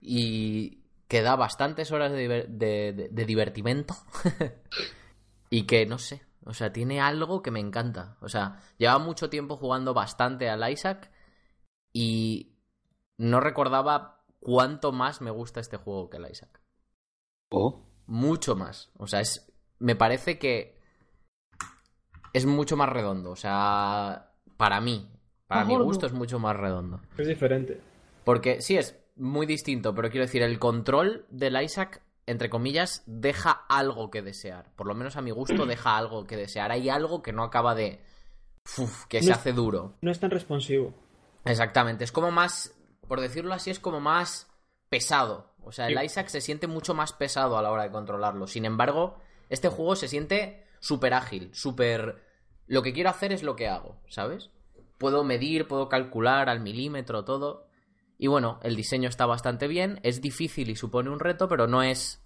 y que da bastantes horas de, diver- de, de- de divertimento. y que no sé, o sea, tiene algo que me encanta. O sea, lleva mucho tiempo jugando bastante al Isaac y no recordaba cuánto más me gusta este juego que el Isaac. Oh. Mucho más. O sea, es. Me parece que. Es mucho más redondo. O sea. Para mí. Para Ah, mi gordo. gusto es mucho más redondo. Es diferente. Porque sí es muy distinto, pero quiero decir, el control del Isaac, entre comillas, deja algo que desear. Por lo menos a mi gusto deja algo que desear. Hay algo que no acaba de. Uf, que No se es- hace duro. No es tan responsivo. Exactamente, es como más, por decirlo así, es como más pesado. O sea, el Sí. Isaac se siente mucho más pesado a la hora de controlarlo. Sin embargo, este juego se siente súper ágil, súper... Lo que quiero hacer es lo que hago, ¿sabes? Puedo medir, puedo calcular al milímetro todo. Y bueno, el diseño está bastante bien, es difícil y supone un reto, pero no es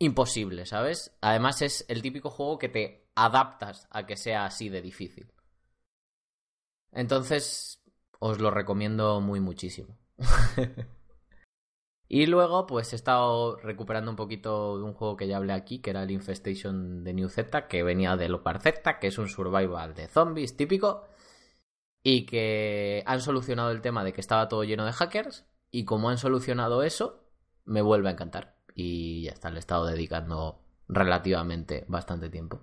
imposible, ¿sabes? Además es el típico juego que te adaptas a que sea así de difícil. Entonces, os lo recomiendo muy muchísimo. y luego, pues he estado recuperando un poquito de un juego que ya hablé aquí, que era el Infestation de New Z, que venía de Lopar Z, que es un survival de zombies típico, y que han solucionado el tema de que estaba todo lleno de hackers, y como han solucionado eso, me vuelve a encantar. Y ya está, le he estado dedicando relativamente bastante tiempo.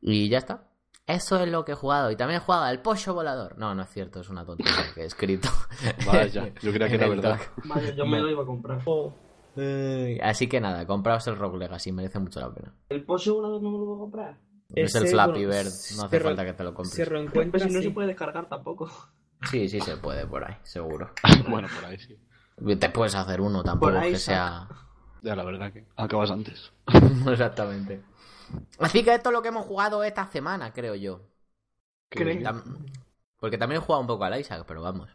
Y ya está. Eso es lo que he jugado. Y también he jugado al pollo volador. No, no es cierto, es una tontería que he escrito. Vaya, yo creía que era verdad. Vaya, yo me lo iba a comprar. Eh, Así que nada, compraos el Rogue Legacy, merece mucho la pena. ¿El pollo volador no me lo voy a comprar? Es el Flappy bueno, Bird, no se hace falta que te lo Se compres. Pues reencuentra. si no sí. se puede descargar tampoco. Sí, sí se puede por ahí, seguro. bueno, por ahí sí. Te puedes hacer uno, tampoco ahí que sea... Ya, la verdad que acabas antes. Exactamente. Así que esto es lo que hemos jugado esta semana, creo yo. ¿Crees? Porque también he jugado un poco al Isaac, pero vamos.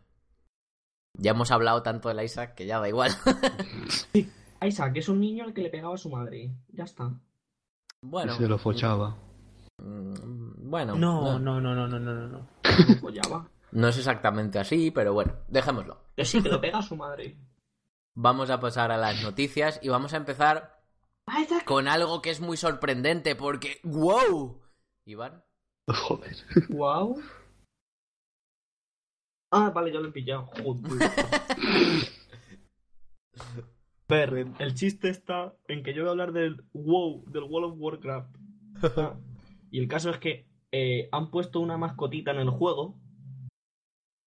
Ya hemos hablado tanto del Isaac que ya da igual. Isaac es un niño al que le pegaba a su madre. Ya está. bueno. Y se lo fochaba. Mm, Bueno. No, no, no, no, no, no, no, no. Lo follaba. No es exactamente así, pero bueno, dejémoslo. Que sí, que le pega a su madre. Vamos a pasar a las noticias y vamos a empezar con algo que es muy sorprendente porque ¡wow! Iván. Joder. Wow. Ah, vale, yo lo he pillado. Joder. Ver, el chiste está en que yo voy a hablar del WoW, del World of Warcraft. Ah, Y el caso es que eh, han puesto una mascotita en el juego,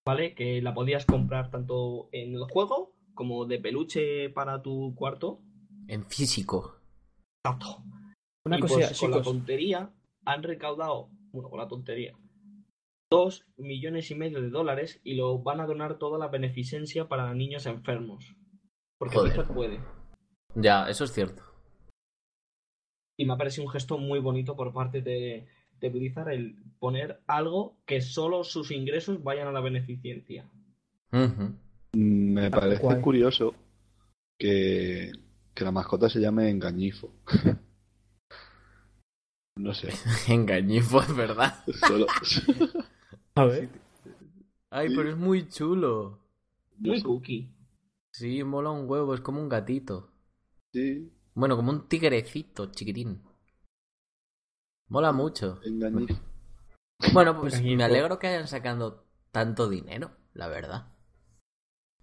¿vale? Que la podías comprar tanto en el juego como de peluche para tu cuarto. En físico. Exacto. Una y cosilla, pues, con la tontería han recaudado, bueno, con la tontería, dos millones y medio de dólares y lo van a donar toda la beneficencia para niños enfermos. Porque Joder. Puede. Ya, eso es cierto. Y me ha parecido un gesto muy bonito por parte de, de Blizzard el poner algo que solo sus ingresos vayan a la beneficencia. Ujú. Me parece guay. curioso que, que la mascota se llame Engañifo. no sé. Engañifo, es verdad. Solo, A ver. Ay, pero es muy chulo. Muy cookie. Sí, mola un huevo, es como un gatito. sí, Bueno, como un tigrecito chiquitín. Mola mucho. Engañifo. Bueno, pues me alegro que hayan sacando tanto dinero, la verdad.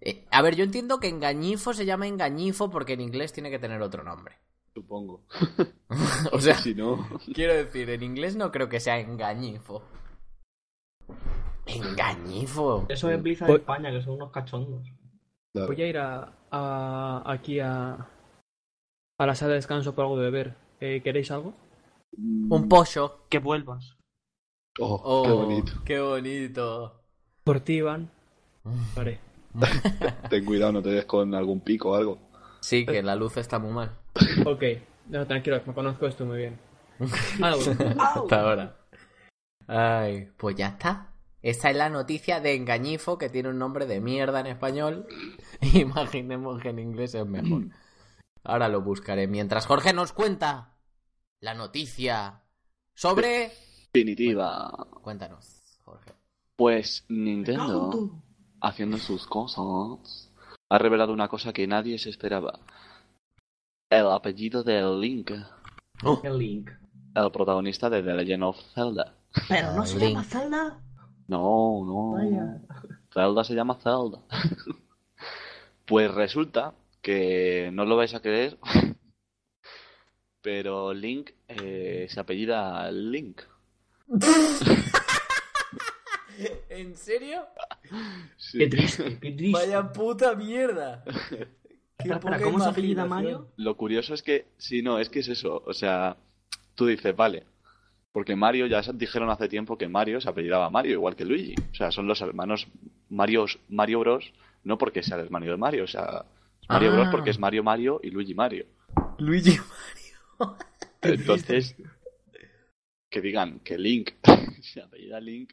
Eh, a ver, yo entiendo que engañifo se llama engañifo porque en inglés tiene que tener otro nombre. Supongo. o sea, Si no, quiero decir, en inglés no creo que sea engañifo. Engañifo. Eso es Blizzard Voy- España, que son unos cachondos. claro. Voy a ir a, a- aquí a, a la sala de descanso por algo de beber. Eh, ¿Queréis algo? Un pollo. Que vuelvas. Oh, Oh, qué bonito. Qué bonito. Por ti, Iván. Vale. Ten cuidado, no te des con algún pico o algo. Sí, que la luz está muy mal. Ok. No, tranquilo, me conozco esto muy bien. Ah, bueno. Hasta ahora. Ay, pues ya está. Esta es la noticia de engañifo que tiene un nombre de mierda en español. Imaginemos que en inglés es mejor. Ahora lo buscaré. Mientras Jorge nos cuenta la noticia sobre... Definitiva. Cuéntanos, Jorge. Pues Nintendo, haciendo sus cosas, ha revelado una cosa que nadie se esperaba. El apellido de Link, El link. el protagonista de The Legend of Zelda. Pero no Ah, se Link. llama Zelda. No, no. Vaya. Zelda se llama Zelda. pues resulta que no lo vais a creer, pero Link eh, se apellida Link. ¿En serio? Sí. Qué triste, qué triste. Vaya puta mierda. Espera, espera, ¿cómo se apellida Mario? Lo curioso es que, sí, no, es que es eso. O sea, tú dices, vale. Porque Mario, ya dijeron hace tiempo que Mario se apellidaba Mario, igual que Luigi. O sea, son los hermanos Mario, Mario Bros. No porque sea el hermano de Mario, o sea, Mario Ah. Bros. porque es Mario Mario y Luigi Mario. Luigi Entonces, que digan que Link se apellida Link,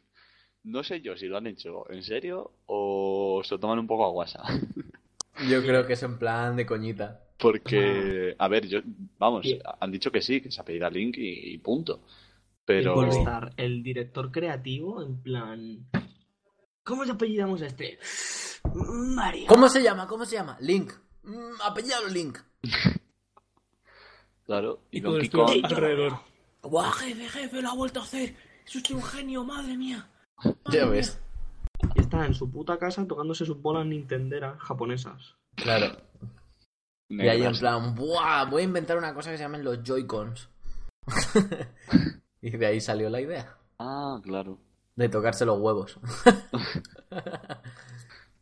no sé yo si lo han hecho en serio o se lo toman un poco a guasa. Yo creo que es en plan de coñita. Porque, a ver, yo, vamos, Bien. han dicho que sí, que se apellida Link y, y punto. Y Pero, puede estar el director creativo en plan. ¿Cómo le apellidamos a este? Mario. ¿Cómo se llama? ¿Cómo se llama? Link. Mm, apellidado Link. claro, y, Y todo Donkey Kong, alrededor. ¡Guau, jefe, jefe! Lo ha vuelto a hacer. Es usted un genio, madre mía. Ya ves. Y está en su puta casa tocándose sus bolas nintenderas japonesas. Claro. Y ahí en plan, ¡buah! Voy a inventar una cosa que se llamen los Joy-Cons. y de ahí salió la idea. Ah, claro. De tocarse los huevos.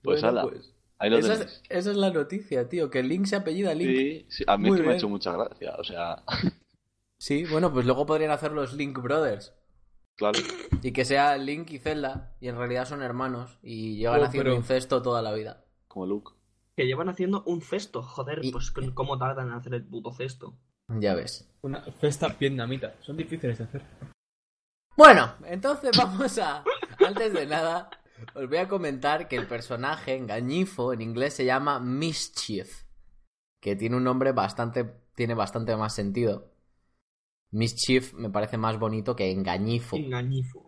Pues Bueno, ala, pues, ahí lo esa, tenéis. es, esa es la noticia, tío. Que Link se apellida Link. Sí, sí, a mí Muy es que me ha hecho mucha gracia. O sea, Sí, bueno, pues luego podrían hacer los Link Brothers. claro. Y que sea Link y Zelda. Y en realidad son hermanos. Y llevan Oh, haciendo pero- incesto toda la vida. Como Luke. Que llevan haciendo un cesto, joder, Y- pues ¿cómo tardan en hacer el puto cesto? Ya ves. Una festa vietnamita. Son difíciles de hacer. Bueno, entonces vamos a. Antes de nada, os voy a comentar que el personaje engañifo en inglés se llama Mischief. Que tiene un nombre bastante. Tiene bastante más sentido. Mischief me parece más bonito que engañifo. Engañifo.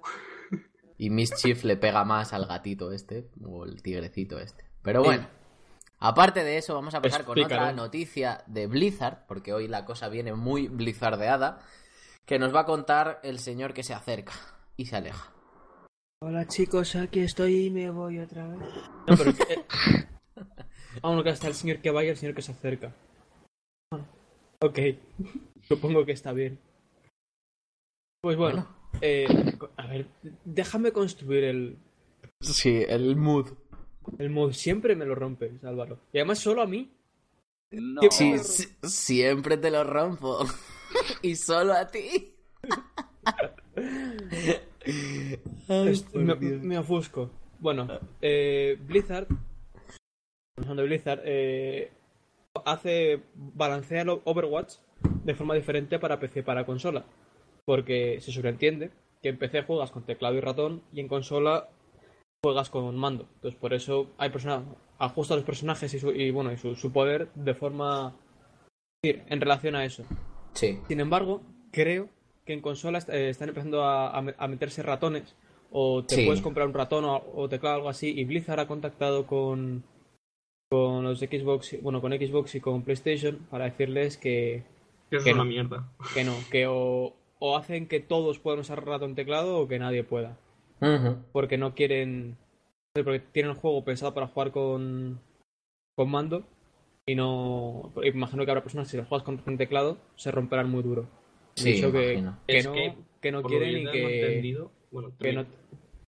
Y Mischief le pega más al gatito este. O el tigrecito este. Pero bueno. Aparte de eso, vamos a pasar con otra noticia de Blizzard, porque hoy la cosa viene muy blizzardeada, que nos va a contar el señor que se acerca y se aleja. Hola chicos, aquí estoy y me voy otra vez. No, pero. Aún que está el señor que vaya y el señor que se acerca. Ok. Supongo que está bien. Pues bueno. eh, a ver, déjame construir el, Sí, el mood. el mod. Siempre me lo rompes, Álvaro. Y además solo a mí. No. Sí, sí, siempre te lo rompo. y solo a ti. Ay, me, ofusco. Bueno, eh, Blizzard, hablando de Blizzard, eh, hace balancea el Overwatch de forma diferente para PC y para consola, porque se sobreentiende que en PC juegas con teclado y ratón y en consola juegas con mando. Entonces por eso hay personas ajusta los personajes y, su, y, bueno y su, su poder de forma es decir, en relación a eso. Sí. Sin embargo, creo que en consolas eh, están empezando a, a me- a meterse ratones. O te Sí. puedes comprar un ratón o, o teclado o algo así. Y Blizzard ha contactado con, con los Xbox, y- bueno, con Xbox y con PlayStation para decirles que, Que es Que una no. mierda. que no, que o, o hacen que todos puedan usar ratón teclado o que nadie pueda. Porque no quieren. Porque tienen el juego pensado para jugar con, con mando. Y no. Imagino que habrá personas que si lo juegas con ratón teclado se romperán muy duro. Sí, Dicho que, que Es no, que, que no quieren y que, entendido, bueno, que no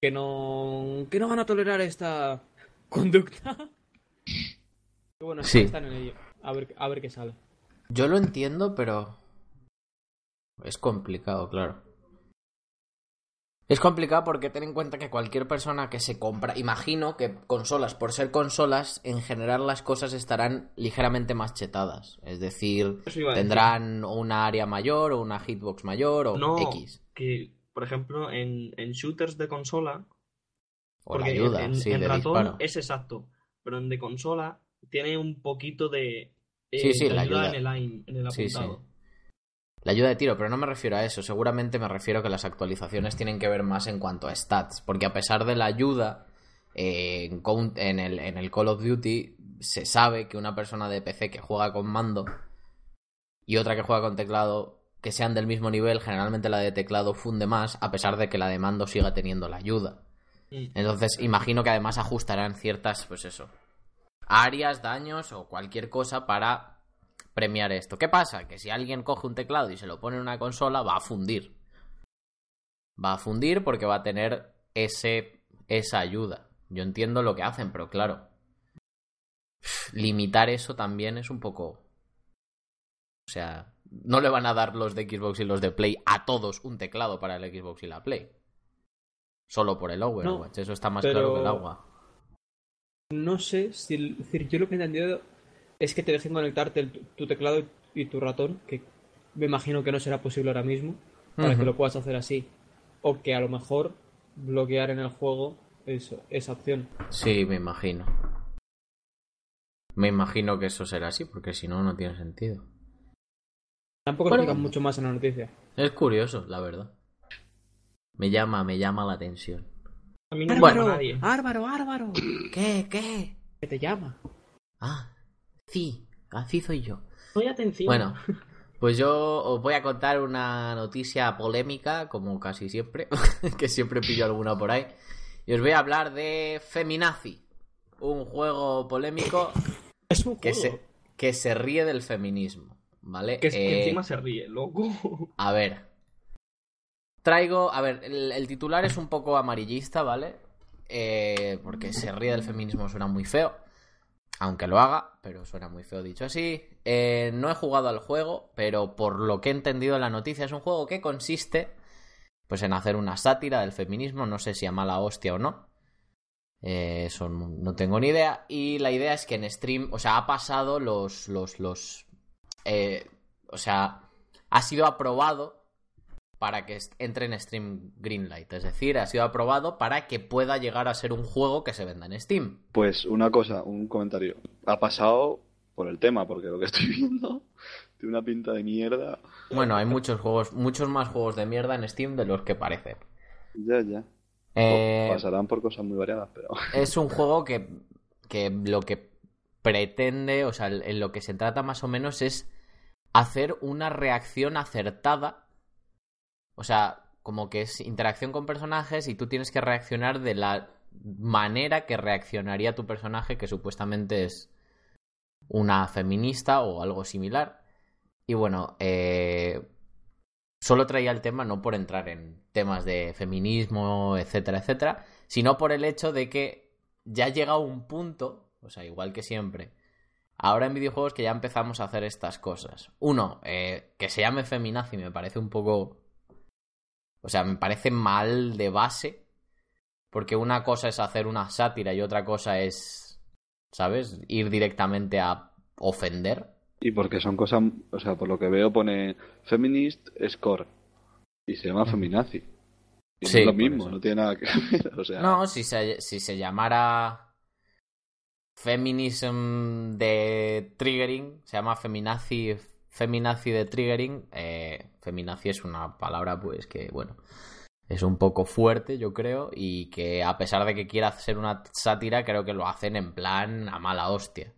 que no que no van a tolerar esta conducta. Y bueno, Sí. están en ello. A ver, a ver qué sale. Yo lo entiendo, pero es complicado, claro. Es complicado porque ten en cuenta que cualquier persona que se compra, imagino que consolas, por ser consolas, en general las cosas estarán ligeramente más chetadas. Es decir, tendrán una área mayor o una hitbox mayor o No, X. que por ejemplo en, en shooters de consola, O la porque ayuda, en, sí, en ratón disparo. es exacto, pero en de consola tiene un poquito de, eh, Sí, sí, de la ayuda ayuda. en el, en el sí. La ayuda de tiro, pero no me refiero a eso. Seguramente me refiero que las actualizaciones tienen que ver más en cuanto a stats. Porque a pesar de la ayuda, eh, en el, en el Call of Duty se sabe que una persona de PC que juega con mando y otra que juega con teclado, que sean del mismo nivel, generalmente la de teclado funde más, a pesar de que la de mando siga teniendo la ayuda. Mm. Entonces, imagino que además ajustarán ciertas, pues eso, áreas, daños o cualquier cosa para premiar esto. ¿Qué pasa? Que si alguien coge un teclado y se lo pone en una consola, va a fundir. Va a fundir porque va a tener ese, esa ayuda. Yo entiendo lo que hacen, pero claro, limitar eso también es un poco... O sea, no le van a dar los de Xbox y los de Play a todos un teclado para el Xbox y la Play. Solo por el Overwatch. Eso está más pero- claro que el agua. No sé si. Es decir, yo lo que he entendido es que te dejen conectarte el- tu teclado y tu ratón, que me imagino que no será posible ahora mismo, para que lo puedas hacer así. O que a lo mejor bloquear en el juego eso, esa opción. Sí, me imagino. Me imagino que eso será así, porque si no, no tiene sentido. Tampoco Bueno. explican mucho más en la noticia. Es curioso, la verdad. Me llama, me llama la atención. A mí no me Bueno. llama nadie. Álvaro, Álvaro. ¿Qué? ¿Qué? ¿Qué te llama? Ah, sí, así soy yo. Doy atención. Bueno, pues yo os voy a contar una noticia polémica, como casi siempre, que siempre pillo alguna por ahí. Y os voy a hablar de Feminazi, un juego polémico Es un que juego. se, que se ríe del feminismo, ¿vale? Que, que Eh, encima se ríe, loco. A ver. Traigo. A ver, el, el titular es un poco amarillista, ¿vale? Eh, porque se ríe del feminismo suena muy feo. Aunque lo haga, pero suena muy feo dicho así. Eh, no he jugado al juego, pero por lo que he entendido en la noticia, es un juego que consiste. Pues en hacer una sátira del feminismo. No sé si a mala hostia o no. Eh, eso no, tengo ni idea. Y la idea es que en stream. O sea, ha pasado los. los. los. eh, o sea, ha sido aprobado para que entre en Steam Greenlight. Es decir, ha sido aprobado para que pueda llegar a ser un juego que se venda en Steam. Pues una cosa, un comentario. Ha pasado por el tema, porque lo que estoy viendo tiene una pinta de mierda. Bueno, hay muchos juegos, muchos más juegos de mierda en Steam de los que parece. Ya, ya. Eh, Pasarán por cosas muy variadas, pero. es un juego que, que lo que pretende, o sea, en lo que se trata más o menos es hacer una reacción acertada. O sea, como que es interacción con personajes y tú tienes que reaccionar de la manera que reaccionaría tu personaje, que supuestamente es una feminista o algo similar. Y bueno, eh, solo traía el tema no por entrar en temas de feminismo, etcétera, etcétera, sino por el hecho de que ya llega un punto, o sea, igual que siempre, ahora en videojuegos que ya empezamos a hacer estas cosas. Uno, eh, que se llame feminazi me parece un poco... O sea, me parece mal de base, porque una cosa es hacer una sátira y otra cosa es, ¿sabes? Ir directamente a ofender. Y porque son cosas. O sea, por lo que veo pone Feminist Score. Y se llama Feminazi. Y Sí, no es lo mismo, no tiene nada que ver. O sea. No, si se, si se llamara feminism de triggering, se llama feminazi, feminazi de triggering. Eh, feminazi es una palabra, pues que, bueno, es un poco fuerte, yo creo, y que a pesar de que quiera hacer una sátira, creo que lo hacen en plan a mala hostia.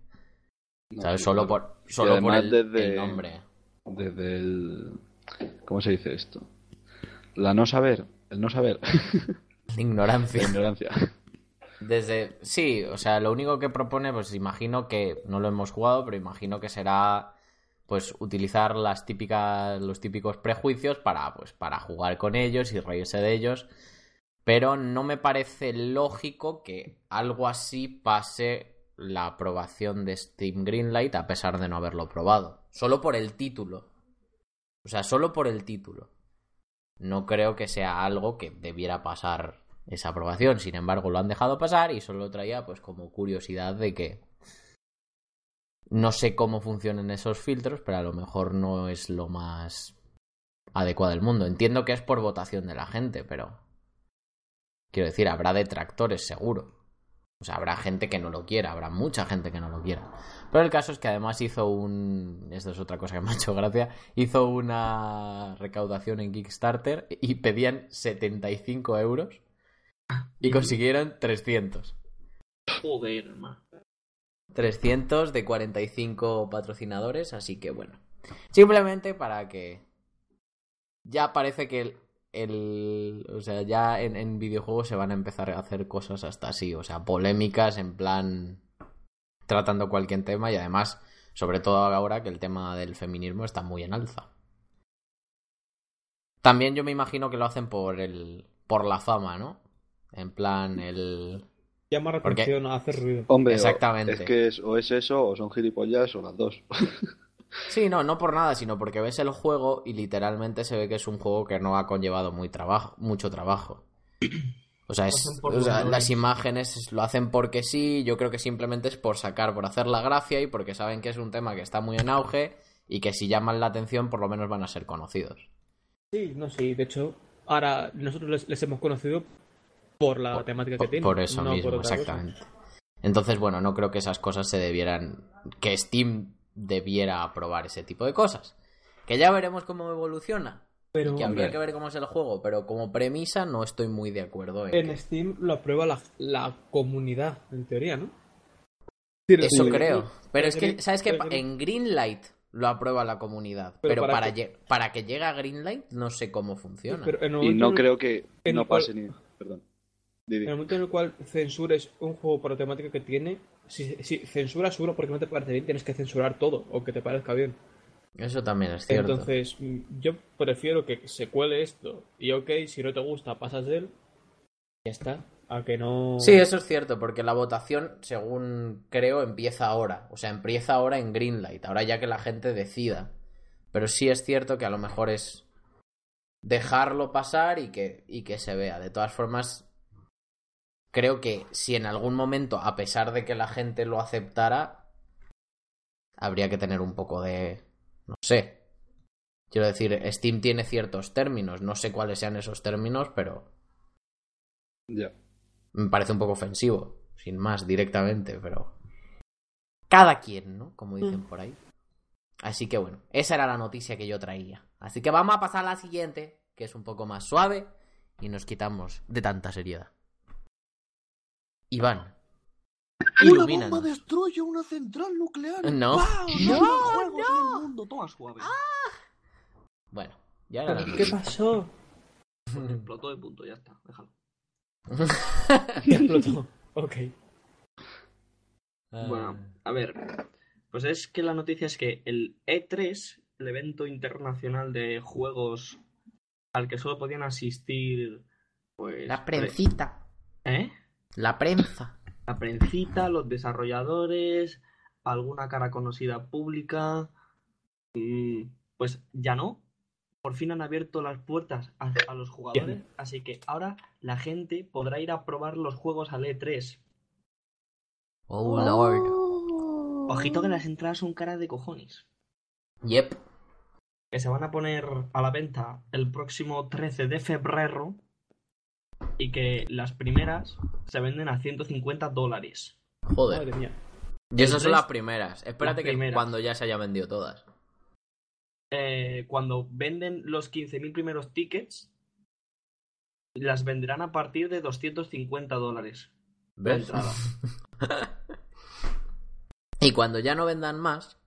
no, ¿Sabes? Solo por, solo por el, desde- el nombre. Desde el. ¿Cómo se dice esto? La no saber. El no saber. La Ignorancia. ignorancia. Desde. Sí, o sea, lo único que propone, pues imagino que. No lo hemos jugado, pero imagino que será. Pues utilizar las típicas. los típicos prejuicios para. Pues para jugar con ellos y reírse de ellos. Pero no me parece lógico que algo así pase la aprobación de Steam Greenlight a pesar de no haberlo probado. Solo por el título. O sea, solo por el título. No creo que sea algo que debiera pasar esa aprobación. Sin embargo, lo han dejado pasar y solo traía pues como curiosidad de que no sé cómo funcionan esos filtros, pero a lo mejor no es lo más adecuado del mundo. Entiendo que es por votación de la gente, pero quiero decir, habrá detractores seguro. O sea, habrá gente que no lo quiera, habrá mucha gente que no lo quiera. Pero el caso es que además hizo un... Esto es otra cosa que me ha hecho gracia. Hizo una recaudación en Kickstarter y pedían 75 euros y consiguieron 300. Joder, hermano. 300 de 45 patrocinadores, así que bueno. Simplemente para que ya parece que el, o sea, ya en, en videojuegos se van a empezar a hacer cosas hasta así, o sea, polémicas en plan tratando cualquier tema y además, sobre todo ahora que el tema del feminismo está muy en alza. También yo me imagino que lo hacen por el por la fama, ¿no? En plan el Llama la Porque- atención a hacer ruido. Hombre, o- Exactamente. es que es, o es eso o son gilipollas o las dos. Sí, no, no por nada, sino porque ves el juego y literalmente se ve que es un juego que no ha conllevado muy trabajo, mucho trabajo. O sea, es- o sea, las imágenes lo hacen porque sí, yo creo que simplemente es por sacar, por hacer la gracia y porque saben que es un tema que está muy en auge y que si llaman la atención por lo menos van a ser conocidos. Sí, no, sí. De hecho, ahora nosotros les, les hemos conocido por la Por- temática que Por, tienen. por eso no mismo, por otra cosa. exactamente. Entonces, bueno, no creo que esas cosas se debieran. que Steam debiera aprobar ese tipo de cosas. Que ya veremos cómo evoluciona. Pero y que habría hombre. que ver cómo es el juego, pero como premisa no estoy muy de acuerdo en, en que- Steam lo aprueba la, la comunidad, en teoría, ¿no? Eso creo. Pero es que, ¿sabes qué? En Greenlight lo aprueba la comunidad. Pero, Pero para, para lle- para que llegue a Greenlight no sé cómo funciona. pero en el Y no creo que en no pase ni. Perdón. En el momento en el cual censures un juego por la temática que tiene, si, si censuras uno porque no te parece bien, tienes que censurar todo, o que te parezca bien. Eso también es cierto. Entonces, mm, yo prefiero que se cuele esto. Y ok, si no te gusta, pasas de él. Ya está. A que no. Sí, eso es cierto, porque la votación, según creo, empieza ahora. O sea, empieza ahora en Greenlight, ahora ya que la gente decida. Pero sí es cierto que a lo mejor es dejarlo pasar y que, y que se vea. De todas formas, creo que si en algún momento, a pesar de que la gente lo aceptara, habría que tener un poco de... no sé. Quiero decir, Steam tiene ciertos términos, no sé cuáles sean esos términos, pero Ya. me parece un poco ofensivo, sin más, directamente, pero... Cada quien, ¿no? Como dicen por ahí. Así que bueno, esa era la noticia que yo traía. Así que vamos a pasar a la siguiente, que es un poco más suave, y nos quitamos de tanta seriedad. Iván. Una Ilumínanos. bomba destruye una central nuclear. No. No, ¡Más juegos en el mundo, toma suave. Bueno, ya era la ¿Qué pasó? Explotó de punto, ya está, déjalo. Explotó. Ok. Ah. Bueno, a ver. Pues es que la noticia es que el E3, el evento internacional de juegos al que solo podían asistir, pues. La prensita. ¿Eh? La prensa. La prensita, los desarrolladores, alguna cara conocida pública. Pues ya no. Por fin han abierto las puertas a, a los jugadores. Así que ahora la gente podrá ir a probar los juegos al E3. Oh, lord. Ojito que las entradas son caras de cojones. Yep. Que se van a poner a la venta el próximo 13 de febrero. Y que las primeras se venden a 150 dólares. Joder. Madre mía. Y esas son las primeras. Espérate las que primeras. cuando ya se hayan vendido todas. eh, cuando venden los 15.000 primeros tickets, las venderán a partir de 250 dólares. La ¿Ves? entrada. y cuando ya no vendan más,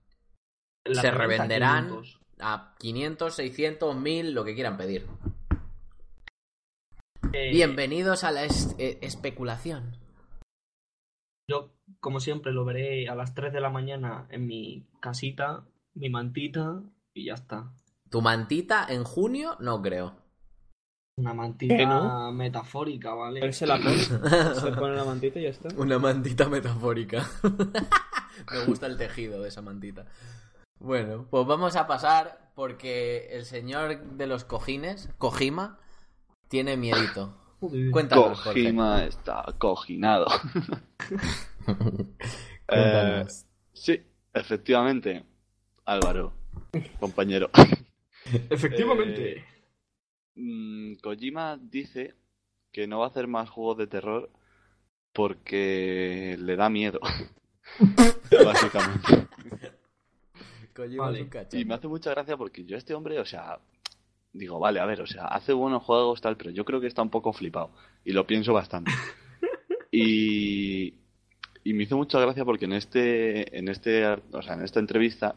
La se revenderán 500. a 500, 600, 1000, lo que quieran pedir. Eh, Bienvenidos a la es- eh, especulación. Yo, como siempre, lo veré a las 3 de la mañana en mi casita, mi mantita, y ya está. Tu mantita en junio, no creo. Una mantita ¿Qué no? metafórica, Él ¿vale? se la pone. Se pone la mantita y ya está. Una mantita metafórica. Me gusta el tejido de esa mantita. Bueno, pues vamos a pasar porque el señor de los cojines, Kojima, tiene miedito. Cuéntanos, Jorge. Kojima está cojinado. Eh, Cuéntanos. sí, efectivamente, Álvaro, compañero. Efectivamente. Eh, Mm, Kojima dice que no va a hacer más juegos de terror porque le da miedo. Básicamente. Kojima vale. Y me hace mucha gracia porque yo a este hombre, o sea, digo, vale, a ver, o sea, hace buenos juegos tal, pero yo creo que está un poco flipado. Y lo pienso bastante. Y, y me hizo mucha gracia porque en este, en este, o sea, en esta entrevista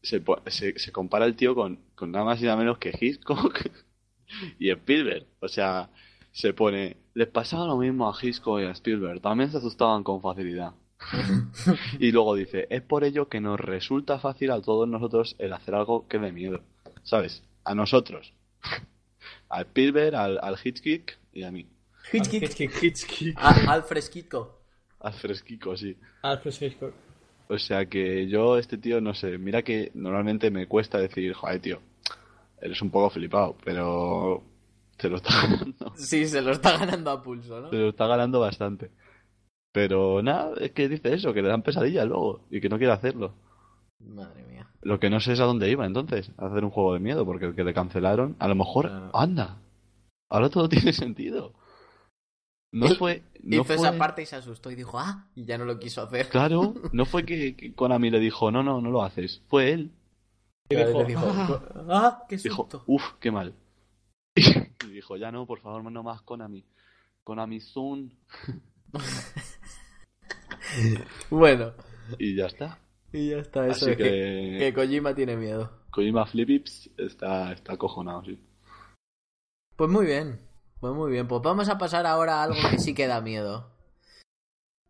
se, se, se compara el tío con, con nada más y nada menos que Hitchcock y Spielberg. O sea, se pone, les pasaba lo mismo a Hitchcock y a Spielberg, también se asustaban con facilidad. Y luego dice, es por ello que nos resulta fácil a todos nosotros el hacer algo que dé miedo. ¿Sabes? A nosotros. A Spielberg, al, al Hitchcock y a mí. Hitchkick. Hitchkick. Hitchkick. Ah, al fresquito. Al fresquico, sí. Alfred Hitchcock. O sea que yo, este tío, no sé, mira que normalmente me cuesta decir, joder, tío, eres un poco flipado, pero te lo está ganando. Sí, se lo está ganando a pulso, ¿no? Se lo está ganando bastante. Pero nada, es que dice eso, que le dan pesadillas luego y que no quiere hacerlo. Madre mía. Lo que no sé es a dónde iba entonces, a hacer un juego de miedo, porque el que le cancelaron, a lo mejor, Claro. anda, ahora todo tiene sentido. No fue, no Hizo fue, esa parte y se asustó y dijo, ah, y ya no lo quiso hacer. claro, no fue que, que Konami le dijo, no, no, no lo haces, fue él. Y Claro, dijo, le "Ah". ah, qué Dijo, susto. uff, qué mal. Y dijo, ya no, por favor, no más Konami. Konami Zun. Bueno, Y ya está. Y ya está. Eso Así es que, que, que Kojima tiene miedo. Kojima Flipips está, está acojonado, sí. Pues muy bien, pues muy bien. Pues vamos a pasar ahora a algo que sí que da miedo.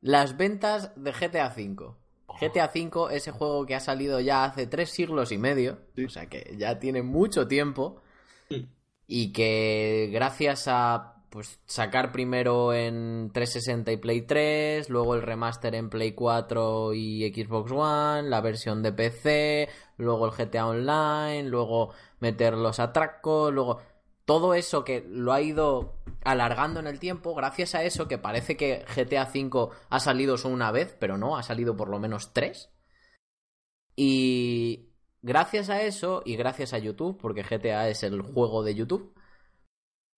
las ventas de GTA V. GTA V, ese juego que ha salido ya hace tres siglos y medio, Sí. o sea que ya tiene mucho tiempo, Sí. y que gracias a pues sacar primero en 360 y Play 3, luego el remaster en Play 4 y Xbox One, la versión de PC, luego el GTA Online, luego meter los atracos, luego todo eso que lo ha ido alargando en el tiempo, gracias a eso que parece que GTA V ha salido solo una vez, pero no, ha salido por lo menos tres. Y gracias a eso, y gracias a YouTube, porque GTA es el juego de YouTube,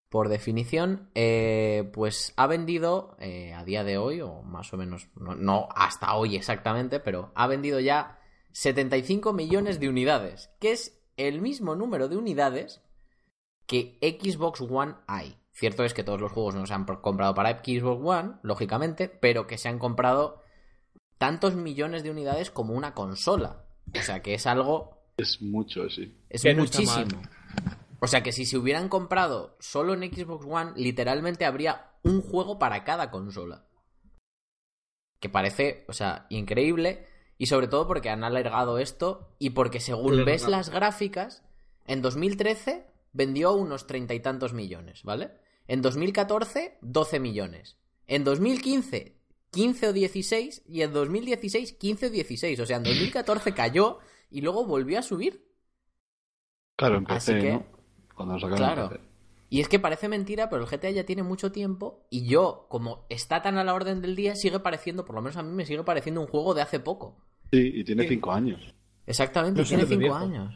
por definición, eh, pues ha vendido eh, a día de hoy, o más o menos, no, no hasta hoy exactamente, pero ha vendido ya 75 millones de unidades, que es el mismo número de unidades que Xbox One hay. Cierto es que todos los juegos no se han comprado para Xbox One, lógicamente, pero que se han comprado tantos millones de unidades como una consola. O sea que es algo Es mucho, sí. es Que no está muchísimo. O sea que si se hubieran comprado solo en Xbox One, literalmente habría un juego para cada consola. Que parece, o sea, increíble. Y sobre todo porque han alargado esto y porque según Alargado. ves las gráficas, en 2013 vendió unos treinta y tantos millones, ¿vale? En 2014, 12 millones. En 2015, 15 o 16. Y en 2016, 15 o 16. O sea, en 2014 cayó y luego volvió a subir. Claro, Así que- ¿no? Cuando lo sacaron Claro. PC. Y es que parece mentira, pero el GTA ya tiene mucho tiempo y yo, como está tan a la orden del día, sigue pareciendo, por lo menos a mí me sigue pareciendo un juego de hace poco. Sí, y tiene Sí. cinco años. Exactamente, No tiene le ve cinco viejo. años.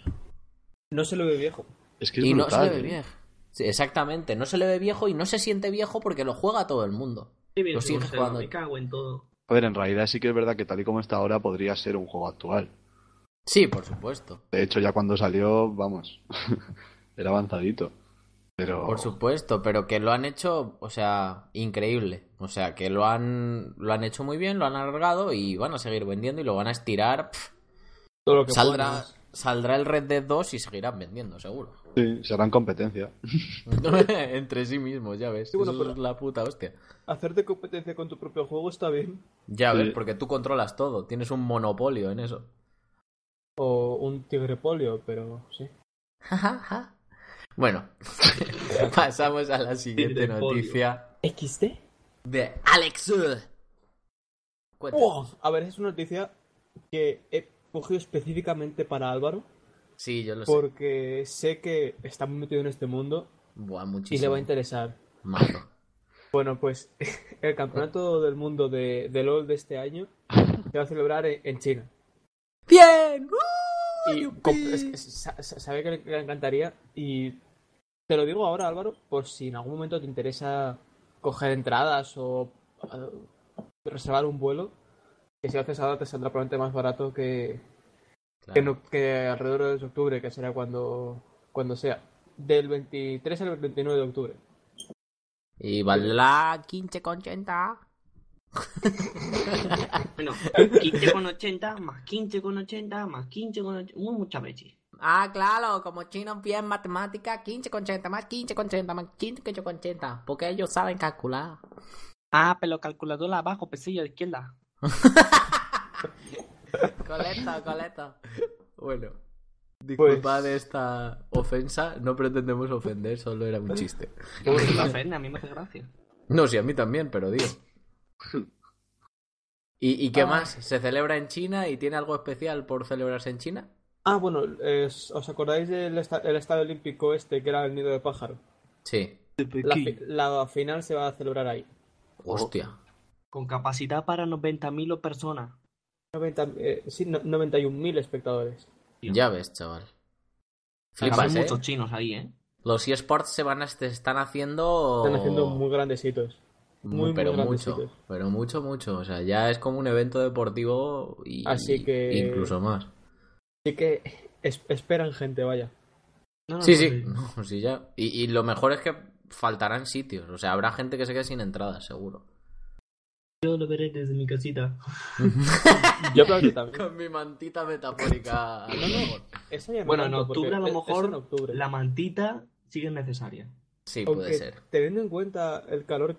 No se lo ve viejo. Es que es y no se le ve ¿eh? viejo. Sí, exactamente, no se le ve viejo y no se siente viejo porque lo juega todo el mundo. Qué bien Lo conserva, jugando. Me cago en todo. A ver, en realidad sí que es verdad que tal y como está ahora podría ser un juego actual. Sí, por supuesto. De hecho, ya cuando salió, vamos, era avanzadito. Pero Por supuesto, pero que lo han hecho, o sea, increíble. O sea, que lo han, lo han hecho muy bien, lo han alargado y van a seguir vendiendo y lo van a estirar. Pff, Todo lo que saldrá, puedas. saldrá el Red Dead 2 y seguirán vendiendo, seguro. sí, se harán competencia. Entre sí mismos, ya ves. Sí, bueno, Eso es la puta hostia. Hacerte competencia con tu propio juego está bien. Ya Sí. ves, porque tú controlas todo. Tienes un monopolio en eso. O un tigrepolio, pero sí. bueno, pasamos a la siguiente noticia ¿XD? de Alex. ¡Wow! A ver, es una noticia que he cogido específicamente para Álvaro, Sí, yo lo sé. porque sé que está muy metido en este mundo Buah, y le muchísimo. va a interesar. Mazo. Bueno, pues el campeonato del mundo de, de LOL de este año se va a celebrar en, en China. ¡Bien! Y es sabe que le, encantaría y te lo digo ahora, Álvaro, por si en algún momento te interesa coger entradas o eh, reservar un vuelo, que si haces ahora te saldrá probablemente más barato que, Claro. que, no- que alrededor de octubre, que será cuando, cuando sea. Del 23 al 29 de octubre. Y valdrá 15 con 80. Bueno, 15 con 80, más 15 con 80, más 15 con 80. Muy muchas veces. Ah, claro, como chino bien matemática, 15 con 80 más 15 con 80 más 15 con 80. Porque ellos saben calcular. Ah, pero calculadora abajo, pesillo la izquierda. Coleto, coleto. Bueno, disculpad Pues- esta ofensa, no pretendemos ofender, solo era un chiste. No me gusta Fernet, a mí me hace gracia. No, sí, a mí también, pero digo. ¿Y, y qué Ah. más? ¿Se celebra en China y tiene algo especial por celebrarse en China? Ah, bueno, es- ¿os acordáis del esta- el estadio olímpico este que era el nido de pájaro? Sí. La, fi- la final se va a celebrar ahí. Hostia. Con capacidad para 90.000 personas. 90, eh, sí, no- 91.000 espectadores. Ya ves, chaval. Hay Flipas, ¿eh? muchos chinos ahí, ¿eh? Los eSports se van a, se están haciendo... Están haciendo muy grandes hitos. Muy- pero mucho, pero mucho, mucho. O sea, ya es como un evento deportivo y Así que- incluso más. Así que es- esperan gente, vaya. No, no, Sí, no, sí, no, sí, ya. Y, y lo mejor es que faltarán sitios. O sea, habrá gente que se quede sin entradas, seguro. Yo lo veré desde mi casita. Yo creo que también. Con mi mantita metafórica. no Bueno, en octubre a lo mejor en octubre. la mantita sigue necesaria. Sí, Aunque puede ser. teniendo en cuenta el calor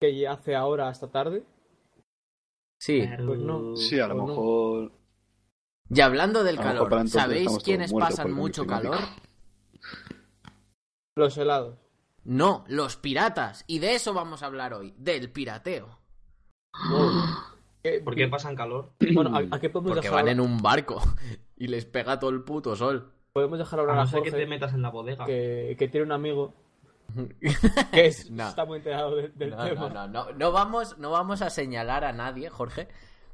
que ya hace ahora hasta tarde, Sí. Pues no. Sí, a lo ¿O no? mejor. Y hablando del A calor, ¿sabéis quiénes pasan mucho climático. calor? Los helados. No, los piratas. Y de eso vamos a hablar hoy, del pirateo. ¿Qué- ¿Por qué pasan calor? Bueno, ¿a, a qué podemos Porque dejar, van en un barco y les pega todo el puto sol. podemos dejar A hablar a, no ser que te metas en la bodega. que, que tiene un amigo que es- No. está muy enterado de- del No, tema. no, no, no, no vamos, no vamos a señalar a nadie, Jorge,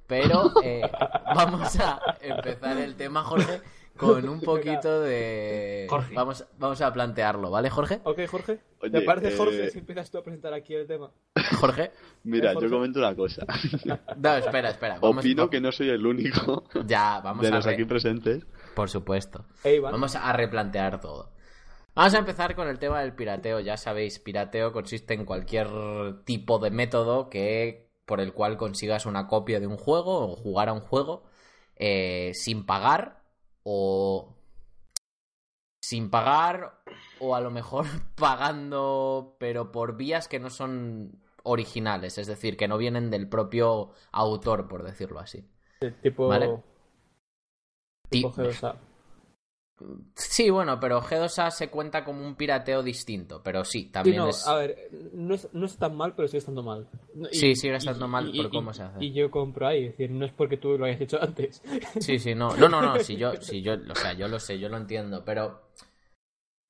pero eh, vamos a empezar el tema, Jorge, con un poquito de... Jorge. Vamos, vamos a plantearlo, ¿vale, Jorge? Ok, Jorge. Oye, ¿Te parece, eh, Jorge, si empiezas tú a presentar aquí el tema? Jorge. Mira, Eh, Jorge. yo comento una cosa. No, espera, espera. Vamos, Opino que no soy el único Ya, vamos de a... los re- aquí presentes. Por supuesto. Vamos a replantear todo. Vamos a empezar con el tema del pirateo. Ya sabéis, pirateo consiste en cualquier tipo de método que por el cual consigas una copia de un juego o jugar a un juego eh, sin pagar o sin pagar o a lo mejor pagando pero por vías que no son originales, es decir, que no vienen del propio autor, por decirlo así. Tipo, Vale. tipo Ti- G2A. Sí, bueno, pero G2A se cuenta como un pirateo distinto, pero sí, Sí, también no, es... a ver, no, es- no está tan mal, pero sigue estando mal. Y- Sí, sigue estando mal por cómo se hace. Y yo compro ahí, es decir, no es porque tú lo hayas hecho antes. Sí, sí, no, no, no, no, si yo, si yo, o sea, yo lo sé, yo lo entiendo, pero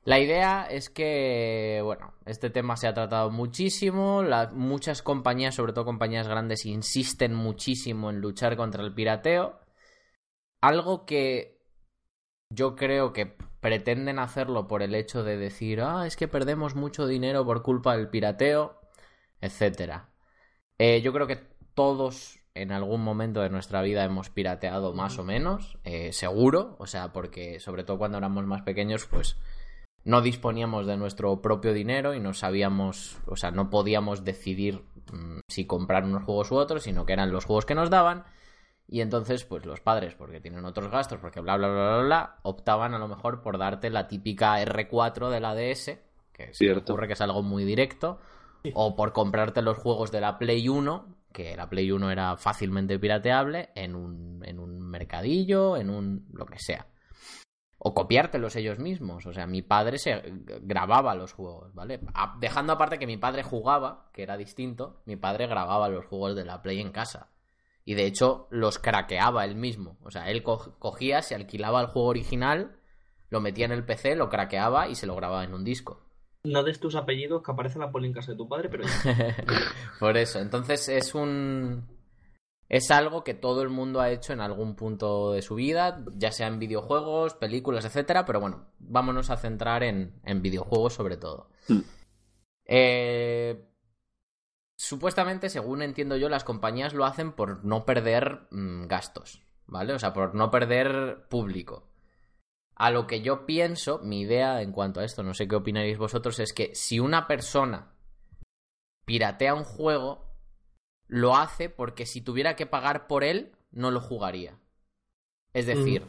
la idea es que, bueno, este tema se ha tratado muchísimo, la- muchas compañías, sobre todo compañías grandes, insisten muchísimo en luchar contra el pirateo, algo que yo creo que pretenden hacerlo por el hecho de decir, ah, es que perdemos mucho dinero por culpa del pirateo, etcétera. Eh, yo creo que todos en algún momento de nuestra vida hemos pirateado más o menos, eh, seguro, o sea, porque sobre todo cuando éramos más pequeños, pues no disponíamos de nuestro propio dinero y no sabíamos, o sea, no podíamos decidir mm, si comprar unos juegos u otros, sino que eran los juegos que nos daban. Y entonces, pues los padres, porque tienen otros gastos, porque bla, bla, bla, bla, bla, optaban a lo mejor por darte la típica R4 de la DS, que se me ocurre que es algo muy directo, o por comprarte los juegos de la Play 1, que la Play 1 era fácilmente pirateable, en un, en un mercadillo, en un lo que sea. O copiártelos ellos mismos. O sea, mi padre se grababa los juegos, ¿vale? A- dejando aparte que mi padre jugaba, que era distinto, mi padre grababa los juegos de la Play en casa. Y de hecho los craqueaba él mismo. O sea, él co- cogía, se alquilaba el juego original, lo metía en el PC, lo craqueaba y se lo grababa en un disco. No des tus apellidos que aparecen la poli en casa de tu padre, pero Por eso, entonces es un... Es algo que todo el mundo ha hecho en algún punto de su vida, ya sea en videojuegos, películas, etcétera, pero bueno, vámonos a centrar en, en videojuegos sobre todo. Hmm. Eh, Supuestamente, según entiendo yo, las compañías lo hacen por no perder mm, gastos, ¿vale? O sea, por no perder público. A lo que yo pienso, mi idea en cuanto a esto, no sé qué opinaréis vosotros, es que si una persona piratea un juego, lo hace porque si tuviera que pagar por él, no lo jugaría. Es decir,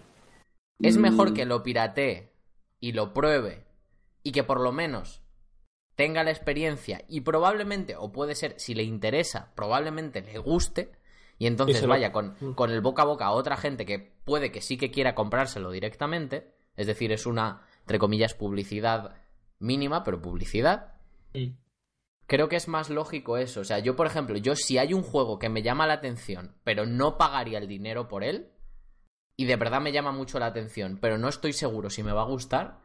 es mejor Mm. que lo piratee y lo pruebe y que por lo menos tenga la experiencia y probablemente, o puede ser, si le interesa, probablemente le guste y entonces Y se lo- vaya con, Mm. con el boca a boca a otra gente que puede que sí que quiera comprárselo directamente, es decir, es una, entre comillas, publicidad mínima, pero publicidad. Creo que es más lógico eso. O sea, yo, por ejemplo, yo si hay un juego que me llama la atención, pero no pagaría el dinero por él, y de verdad me llama mucho la atención, pero no estoy seguro si me va a gustar,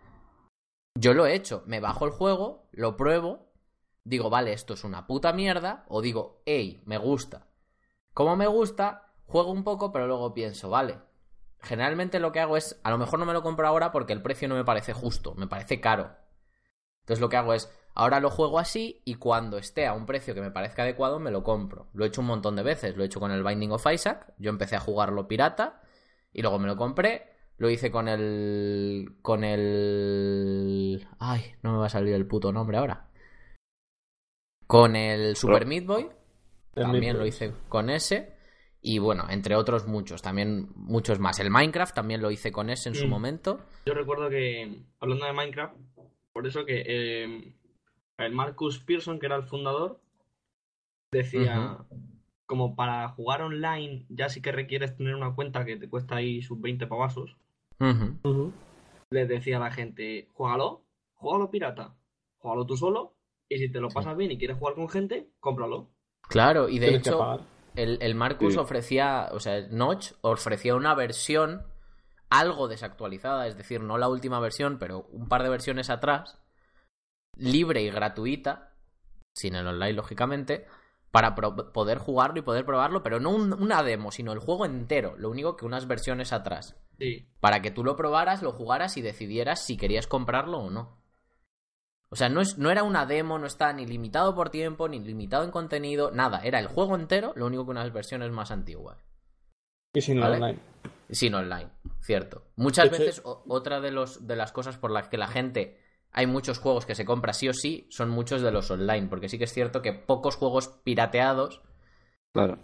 yo lo he hecho. Me bajo el juego, lo pruebo, digo, vale, esto es una puta mierda, o digo, hey, me gusta. Como me gusta, juego un poco, pero luego pienso, vale. Generalmente lo que hago es, a lo mejor no me lo compro ahora porque el precio no me parece justo, me parece caro. Entonces lo que hago es, ahora lo juego así y cuando esté a un precio que me parezca adecuado me lo compro. Lo he hecho un montón de veces, lo he hecho con el Binding of Isaac, yo empecé a jugarlo pirata y luego me lo compré. Lo hice con el... con el... Ay, no me va a salir el puto nombre ahora. Con el Super Meat Boy. El También Meat lo hice con ese. Y bueno, entre otros muchos, también muchos más. El Minecraft también lo hice con ese en su Mm. momento. Yo recuerdo que, hablando de Minecraft, por eso que eh, el Marcus Pearson, que era el fundador, decía como para jugar online ya sí que requieres tener una cuenta que te cuesta ahí sus 20 pavasos, Ujú. les decía a la gente, juégalo, juégalo pirata, juégalo tú solo, y si te lo pasas bien y quieres jugar con gente, cómpralo. Claro, y de hecho, el, el Marcus Sí. ofrecía, o sea, el Notch ofrecía una versión algo desactualizada, es decir, no la última versión, pero un par de versiones atrás, libre y gratuita, sin el online, lógicamente, para poder jugarlo y poder probarlo, pero no un- una demo, sino el juego entero, lo único que unas versiones atrás, Sí, para que tú lo probaras, lo jugaras y decidieras si querías comprarlo o no. O sea, no, es, no era una demo, no está ni limitado por tiempo, ni limitado en contenido, nada. Era el juego entero, lo único que unas versiones más antiguas. Y si no ¿Vale? online. Sin online, cierto. Muchas hecho- veces, o- otra de, los, de las cosas por las que la gente. Hay muchos juegos que se compra sí o sí, son muchos de los online. Porque sí que es cierto que pocos juegos pirateados Claro.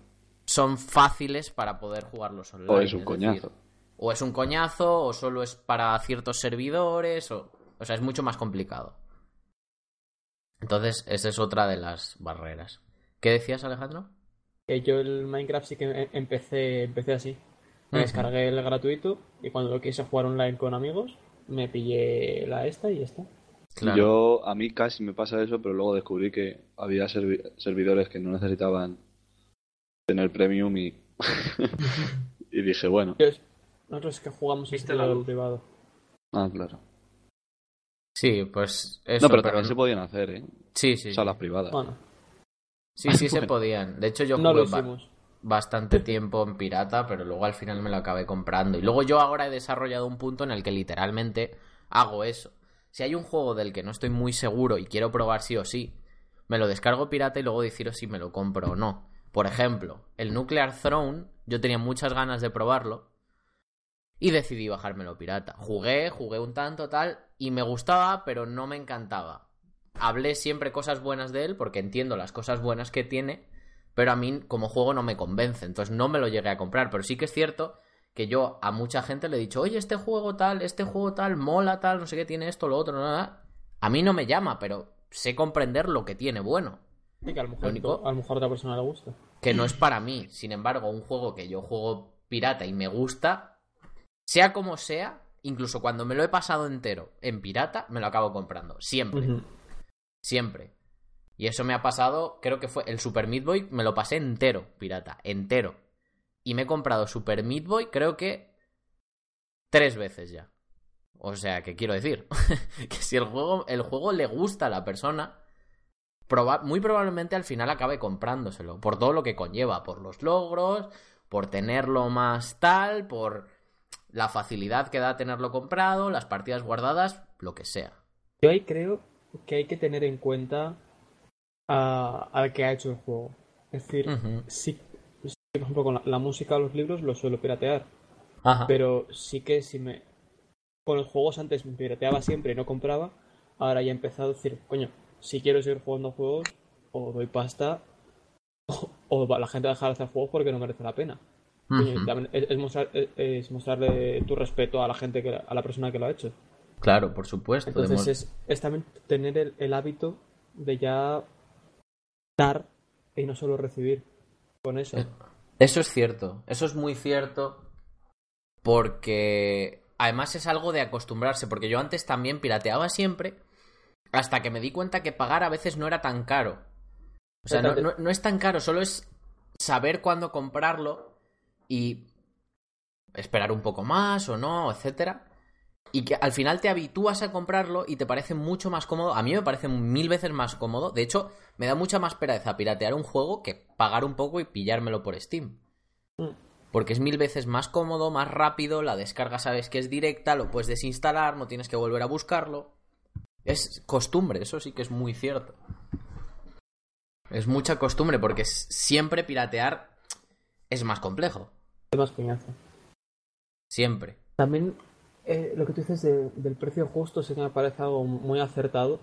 son fáciles para poder jugarlos online. O es un coñazo. o es un coñazo, o solo es para ciertos servidores, o, o sea, es mucho más complicado. Entonces, esa es otra de las barreras. ¿Qué decías, Alejandro? Que yo el Minecraft sí que em- empecé, empecé así. Me descargué el gratuito y cuando lo quise jugar online con amigos, me pillé la esta y ya está. Claro. Yo, a mí casi me pasa eso, pero luego descubrí que había servi- servidores que no necesitaban tener premium y, y dije, bueno, Nosotros es que jugamos en Viste la servidor luz. privado. ah, claro. Sí, pues eso. no, pero también se podían hacer, ¿eh? Sí, sí. Salas privadas. Bueno, Sí, sí se podían. De hecho, yo no lo jugué ba- bastante tiempo en pirata, pero luego al final me lo acabé comprando. Y luego yo ahora he desarrollado un punto en el que literalmente hago eso. Si hay un juego del que no estoy muy seguro y quiero probar sí o sí, me lo descargo pirata y luego decido si me lo compro o no. Por ejemplo, el Nuclear Throne, yo tenía muchas ganas de probarlo y decidí bajármelo pirata. Jugué, jugué un tanto tal y me gustaba, pero no me encantaba. Hablé siempre cosas buenas de él porque entiendo las cosas buenas que tiene, pero a mí como juego no me convence, entonces no me lo llegué a comprar. Pero sí que es cierto que yo a mucha gente le he dicho, oye, este juego tal, este juego tal, mola tal, no sé qué tiene esto, lo otro, nada. A mí no me llama, pero sé comprender lo que tiene bueno. Que a lo mejor, Lo único- a lo mejor a otra persona le gusta. Que no es para mí. Sin embargo, un juego que yo juego pirata y me gusta, sea como sea, incluso cuando me lo he pasado entero en pirata, me lo acabo comprando. Siempre. Siempre. Y eso me ha pasado, creo que fue el Super Meat Boy, me lo pasé entero, pirata, entero. Y me he comprado Super Meat Boy, creo que tres veces ya. O sea, que quiero decir que si el juego, el juego le gusta a la persona, proba- muy probablemente al final acabe comprándoselo. Por todo lo que conlleva, por los logros, por tenerlo más tal, por la facilidad que da tenerlo comprado, las partidas guardadas, lo que sea. Yo ahí creo que hay que tener en cuenta a- al que ha hecho el juego. Es decir, sí, por ejemplo, con la, la música o los libros lo suelo piratear. Ajá. Pero sí que si me. Con los juegos antes me pirateaba siempre y no compraba. Ahora ya he empezado a decir, coño, si quiero seguir jugando juegos, o doy pasta, o, la gente va a dejar de hacer juegos porque no merece la pena. Es, es mostrar- es- es mostrarle tu respeto a la gente, que, a la persona que lo ha hecho. Claro, por supuesto. Entonces es, es también tener el, el hábito de ya dar y no solo recibir con eso. Eso es cierto, eso es muy cierto porque además es algo de acostumbrarse, porque yo antes también pirateaba siempre hasta que me di cuenta que pagar a veces no era tan caro. O sea, no, no- no es tan caro, solo es saber cuándo comprarlo y esperar un poco más o no, etcétera. Y que al final te habitúas a comprarlo y te parece mucho más cómodo. A mí me parece mil veces más cómodo. De hecho, me da mucha más pereza piratear un juego que pagar un poco y pillármelo por Steam. Mm. Porque es mil veces más cómodo, más rápido, la descarga sabes que es directa, lo puedes desinstalar, no tienes que volver a buscarlo. Es costumbre, eso sí que es muy cierto. Es mucha costumbre porque siempre piratear es más complejo. Es más coñazo. Siempre. También eh, lo que tú dices de- del precio justo sí que me parece algo muy acertado.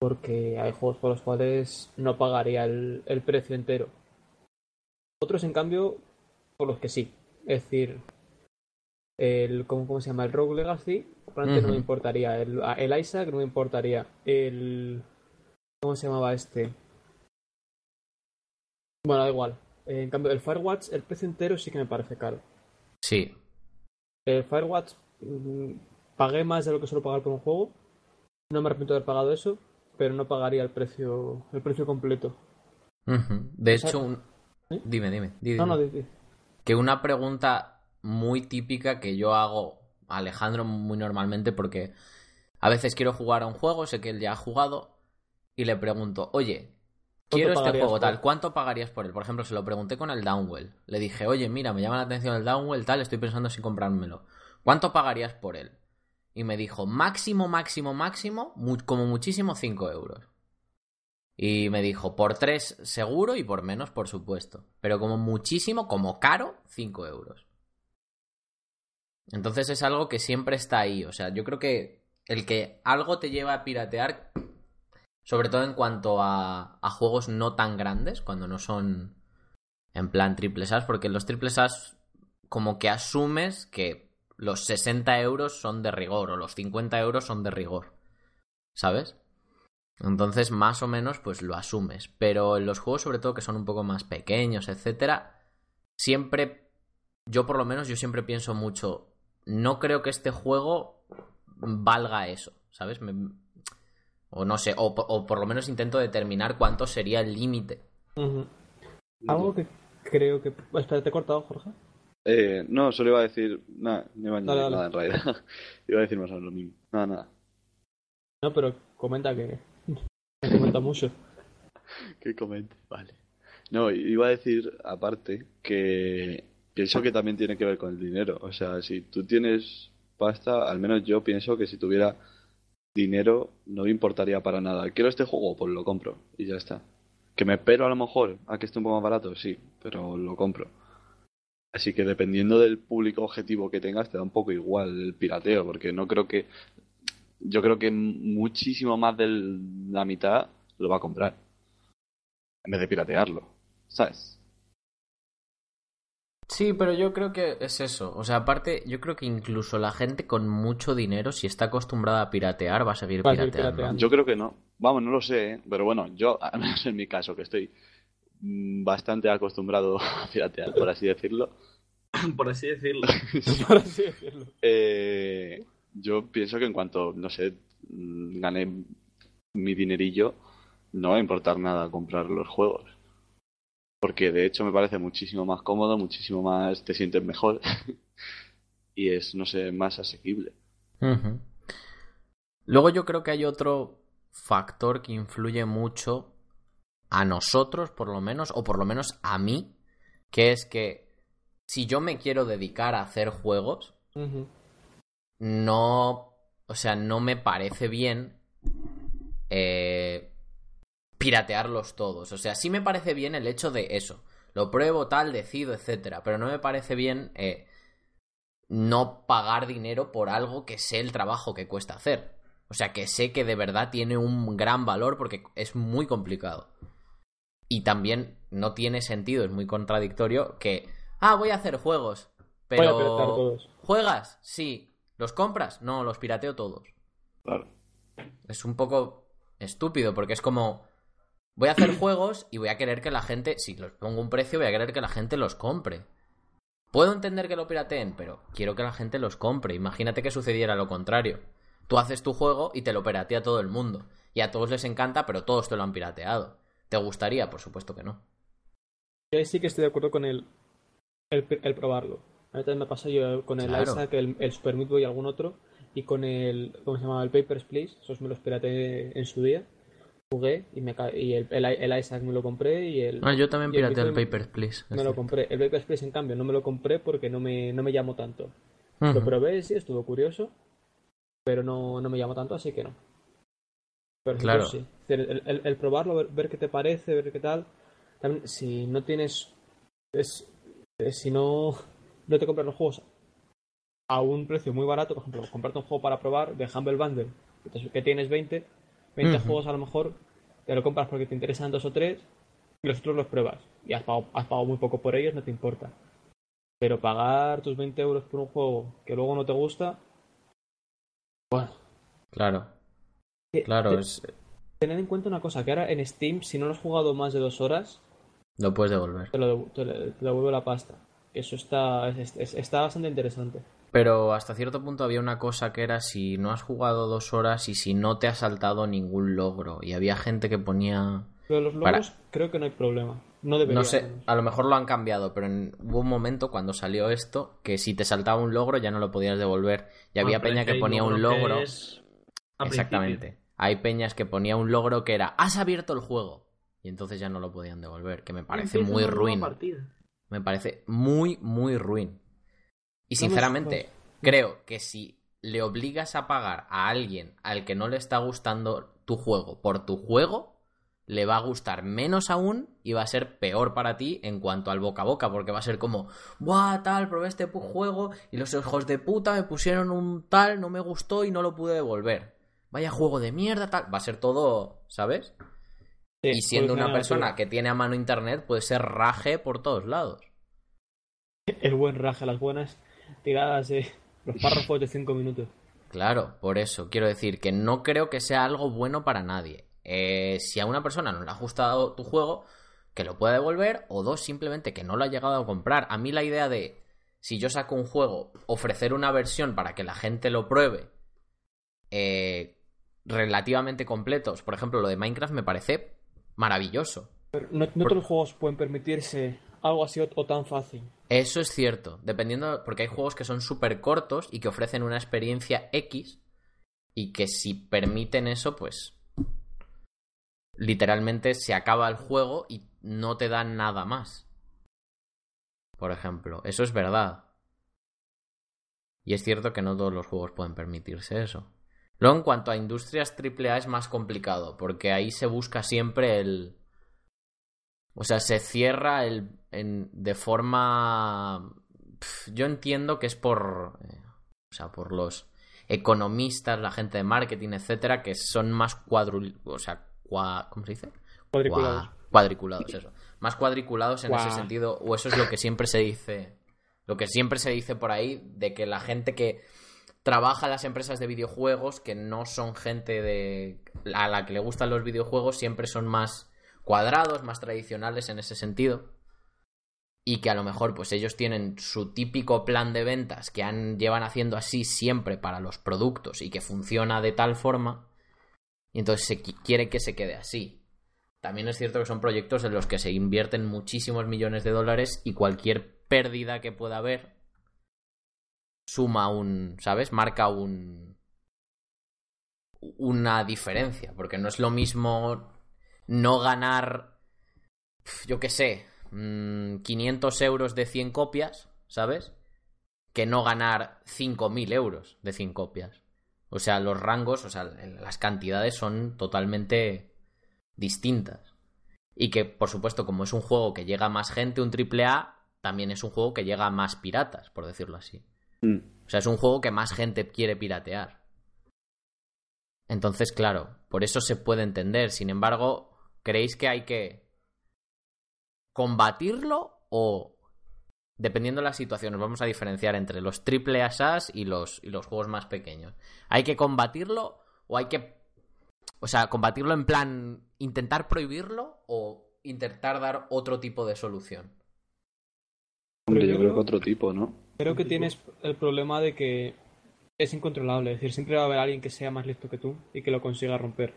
Porque hay juegos por los cuales no pagaría el, el precio entero. Otros, en cambio, por los que sí. Es decir, el ¿cómo, cómo se llama? El Rogue Legacy, probablemente no me importaría. El, el Isaac no me importaría. El. ¿Cómo se llamaba este? Bueno, da igual. En cambio, el Firewatch, el precio entero sí que me parece caro. Sí. El Firewatch pagué más de lo que suelo pagar por un juego. No me arrepiento de haber pagado eso, pero no pagaría el precio, el precio completo. De hecho, un... ¿Eh? dime, dime. di- No, no, dime. di- di. Que una pregunta muy típica que yo hago a Alejandro muy normalmente porque a veces quiero jugar a un juego, sé que él ya ha jugado y le pregunto, oye, quiero este juego tal? ¿cuánto pagarías por él? Por ejemplo, se lo pregunté con el Downwell. Le dije, oye, mira, me llama la atención el Downwell tal, estoy pensando si comprármelo. ¿Cuánto pagarías por él? Y me dijo, máximo, máximo, máximo, como muchísimo 5 euros. Y me dijo, por 3 seguro y por menos, por supuesto. Pero como muchísimo, como caro, 5 euros. Entonces es algo que siempre está ahí. O sea, yo creo que el que algo te lleva a piratear, sobre todo en cuanto a, a juegos no tan grandes, cuando no son en plan triple SAS, porque los triple SAS como que asumes que los 60 euros son de rigor o los 50 euros son de rigor. ¿Sabes? Entonces, más o menos, pues lo asumes. Pero en los juegos, sobre todo, que son un poco más pequeños, etcétera, siempre, yo por lo menos, yo siempre pienso mucho, no creo que este juego valga eso, ¿sabes? Me- o no sé, o, po- o por lo menos intento determinar cuánto sería el límite. Algo que creo que. Espera, te he cortado, Jorge. Eh, no, solo iba a decir. Nada, no iba a añadir Dale, dale. nada en realidad. iba a decir más o menos lo mismo. Nada, nada. No, pero comenta que. Me comenta mucho. Que comente, vale. No, iba a decir aparte que pienso que también tiene que ver con el dinero. O sea, si tú tienes pasta, al menos yo pienso que si tuviera dinero no me importaría para nada. Quiero este juego, pues lo compro y ya está. Que me espero a lo mejor a que esté un poco más barato, sí, pero lo compro. Así que dependiendo del público objetivo que tengas, te da un poco igual el pirateo, porque no creo que. Yo creo que muchísimo más de la mitad lo va a comprar en vez de piratearlo, ¿sabes? Sí, pero yo creo que es eso. O sea, aparte, yo creo que incluso la gente con mucho dinero, si está acostumbrada a piratear, va a seguir Va a seguir pirateando. pirateando. Yo creo que no. Vamos, no lo sé, ¿eh? pero bueno, yo, al menos en mi caso, que estoy bastante acostumbrado a piratear, por así decirlo, Por así decirlo. Por así decirlo. eh, yo pienso que en cuanto, no sé, mm, gané mi dinerillo, no va a importar nada comprar los juegos. Porque de hecho me parece muchísimo más cómodo, muchísimo más te sientes mejor y es, no sé, más asequible. Luego yo creo que hay otro factor que influye mucho a nosotros, por lo menos, o por lo menos a mí, que es que si yo me quiero dedicar a hacer juegos, no, o sea, no me parece bien eh, piratearlos todos. O sea, sí me parece bien el hecho de eso. Lo pruebo, tal, decido, etcétera. Pero no me parece bien eh, no pagar dinero por algo que sé el trabajo que cuesta hacer. O sea, que sé que de verdad tiene un gran valor porque es muy complicado. Y también no tiene sentido, es muy contradictorio que, ah, voy a hacer juegos. Voy a piratear Pero... todos. ¿Juegas? Sí. ¿Los compras? No, los pirateo todos. Claro. Es un poco estúpido porque es como voy a hacer juegos y voy a querer que la gente, si los pongo un precio, voy a querer que la gente los compre. Puedo entender que lo pirateen, pero quiero que la gente los compre. Imagínate que sucediera lo contrario. Tú haces tu juego y te lo piratea todo el mundo. Y a todos les encanta, pero todos te lo han pirateado. ¿Te gustaría? Por supuesto que no. Y ahí sí que estoy de acuerdo con el, el, el probarlo. A mí también me pasa yo con el Claro. Isaac, el, el Super Meat Boy y algún otro. Y con el, ¿cómo se llamaba? El Papers, Please. Esos me los pirateé en su día. Jugué y, me, y el, el, el Isaac me lo compré y el... Ah, yo también pirateé el Papers, Please. Me lo compré. El Papers, Please, en cambio, no me lo compré porque no me, no me llamó tanto. Lo probé, sí, estuvo curioso. Pero no, no me llamó tanto, así que no. Pero Claro. sí. El, el- el probarlo, ver, ver qué te parece, ver qué tal. También, si no tienes. Es, es- si no, no te compras los juegos a un precio muy barato, por ejemplo, comprarte un juego para probar de Humble Bundle, que, tienes 20, 20 Ujú. juegos a lo mejor, te lo compras porque te interesan dos o tres y los otros los pruebas. Y has pagado, has pagado muy poco por ellos, no te importa. Pero pagar tus 20 euros por un juego que luego no te gusta, bueno, Claro, claro. Es... tened en cuenta una cosa, que ahora en Steam, si no lo has jugado más de dos horas, Lo puedes devolver. te, lo devu- te, le- te devuelve la pasta. Eso está, es- es- está bastante interesante. Pero hasta cierto punto había una cosa que era si no has jugado dos horas y si no te has saltado ningún logro. Y había gente que ponía... Pero los Para- logros creo que no hay problema. No debería. No sé, a lo mejor lo han cambiado, pero en- hubo un momento cuando salió esto que si te saltaba un logro ya no lo podías devolver. Y había Ah, peña que ponía un logro Exactamente. Hay peñas que ponía un logro que era has abierto el juego. Y entonces ya no lo podían devolver, que me parece Empieza muy ruin. Me parece muy, muy ruin. Y sinceramente, creo que si le obligas a pagar a alguien al que no le está gustando tu juego por tu juego, le va a gustar menos aún y va a ser peor para ti en cuanto al boca a boca, porque va a ser como, ¡buah, tal! Probé este juego y los hijos de puta me pusieron un tal, no me gustó y no lo pude devolver. Vaya juego de mierda, tal. Va a ser todo, ¿sabes? Sí, y siendo puede una persona que tiene a mano internet, puede ser raje por todos lados. El buen raja, las buenas tiradas de los párrafos de 5 minutos. Claro, por eso quiero decir que no creo que sea algo bueno para nadie. Eh, si a una persona no le ha gustado tu juego, que lo pueda devolver, o dos, simplemente que no lo ha llegado a comprar. A mí la idea de, si yo saco un juego, ofrecer una versión para que la gente lo pruebe, eh, relativamente completos, por ejemplo, lo de Minecraft me parece maravilloso. Pero no, no Por- todos los juegos pueden permitirse algo así o, o tan fácil. Eso es cierto, dependiendo, porque hay juegos que son súper cortos y que ofrecen una experiencia X y que si permiten eso, pues literalmente se acaba el juego y no te dan nada más. Por ejemplo, eso es verdad. Y es cierto que no todos los juegos pueden permitirse eso. Luego, en cuanto a industrias AAA es más complicado, porque ahí se busca siempre el... O sea, se cierra el, en- de forma... Yo entiendo que es por... eh, o sea, por los economistas, la gente de marketing, etcétera, que son más cuadrul... O sea, cua- ¿cómo se dice? Cuadriculados. Cua- Cuadriculados, eso. Más cuadriculados en ese sentido, o eso es lo que siempre se dice. Lo que siempre se dice por ahí, de que la gente que trabaja en las empresas de videojuegos, que no son gente de a la que le gustan los videojuegos, siempre son más cuadrados, más tradicionales en ese sentido. Y que a lo mejor, pues ellos tienen su típico plan de ventas que han, llevan haciendo así siempre para los productos y que funciona de tal forma. Y entonces se qui- quiere que se quede así. También es cierto que son proyectos en los que se invierten muchísimos millones de dólares y cualquier pérdida que pueda haber suma un, ¿sabes? Marca un una diferencia, porque no es lo mismo no ganar yo qué sé, mm, 500 euros de 100 copias, ¿sabes? Que no ganar 5.000 euros de 100 copias. O sea, los rangos, o sea, las cantidades son totalmente distintas. Y que, por supuesto, como es un juego que llega a más gente, un AAA, también es un juego que llega a más piratas, por decirlo así. Mm. O sea, es un juego que más gente quiere piratear. Entonces, claro, por eso se puede entender. Sin embargo, ¿creéis que hay que combatirlo o, dependiendo de la situación, nos vamos a diferenciar entre los triple asas y los, y los juegos más pequeños? ¿Hay que combatirlo o hay que... O sea, combatirlo en plan intentar prohibirlo o intentar dar otro tipo de solución? Hombre, yo creo que otro tipo, ¿no? Creo que tienes el problema de que es incontrolable. Es decir, siempre va a haber alguien que sea más listo que tú y que lo consiga romper.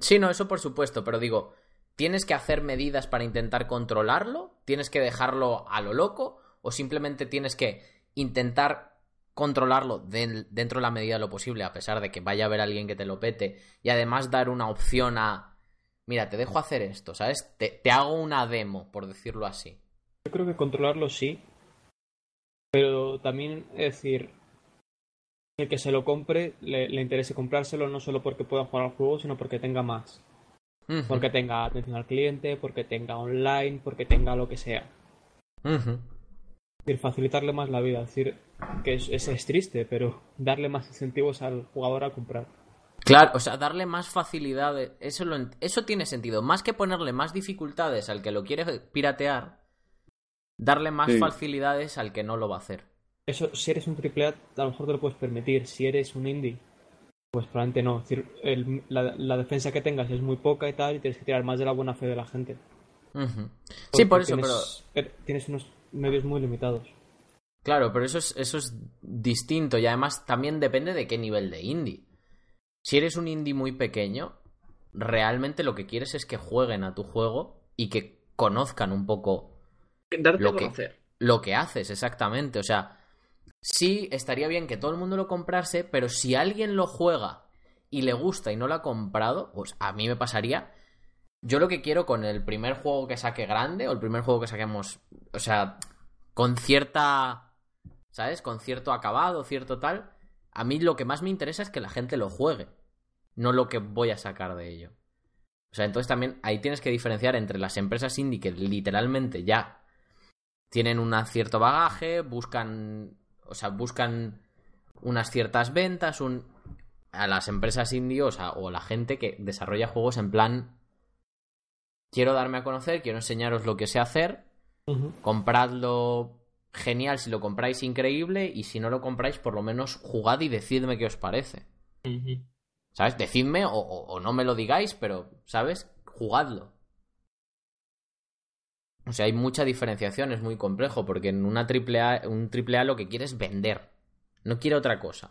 Sí, no, eso por supuesto, pero digo, ¿tienes que hacer medidas para intentar controlarlo? ¿Tienes que dejarlo a lo loco? ¿O simplemente tienes que intentar controlarlo dentro de la medida de lo posible, a pesar de que vaya a haber alguien que te lo pete, y además dar una opción a, mira, te dejo hacer esto, ¿sabes? Te, te hago una demo, por decirlo así. Yo creo que controlarlo sí, pero también es decir, el que se lo compre le, le interese comprárselo no solo porque pueda jugar al juego, sino porque tenga más. Porque tenga atención al cliente, porque tenga online, porque tenga lo que sea. Es decir, facilitarle más la vida. Es decir, que es, es, triste, pero darle más incentivos al jugador a comprar. Claro, o sea, darle más facilidades. Eso, lo eso tiene sentido. Más que ponerle más dificultades al que lo quiere piratear, darle más Sí. facilidades al que no lo va a hacer. Eso, si eres un triple A, a lo mejor te lo puedes permitir. Si eres un indie, pues probablemente no. Es decir, el- la, la defensa que tengas es muy poca y tal, y tienes que tirar más de la buena fe de la gente. Sí, por eso, pero... tienes, er- Tienes unos medios muy limitados. Claro, pero eso es, eso es distinto y además también depende de qué nivel de indie. Si eres un indie muy pequeño, realmente lo que quieres es que jueguen a tu juego y que conozcan un poco Darte Lo a que- lo que haces exactamente. O sea, sí estaría bien que todo el mundo lo comprase, pero si alguien lo juega y le gusta y no lo ha comprado, pues a mí me pasaría. Yo lo que quiero con el primer juego que saque grande o el primer juego que saquemos, o sea, con cierta, ¿sabes? Con cierto acabado, cierto tal, a mí lo que más me interesa es que la gente lo juegue, no lo que voy a sacar de ello. O sea, entonces también ahí tienes que diferenciar entre las empresas indie que literalmente ya tienen un cierto bagaje, buscan, o sea, buscan unas ciertas ventas, un a las empresas indie, o sea, o la gente que desarrolla juegos en plan quiero darme a conocer, quiero enseñaros lo que sé hacer, compradlo genial si lo compráis increíble y si no lo compráis por lo menos jugad y decidme qué os parece. ¿Sabes? Decidme o, o- o no me lo digáis, pero, ¿sabes? Jugadlo. O sea, hay mucha diferenciación, es muy complejo, porque en una triple A, un triple A lo que quiere es vender. No quiere otra cosa.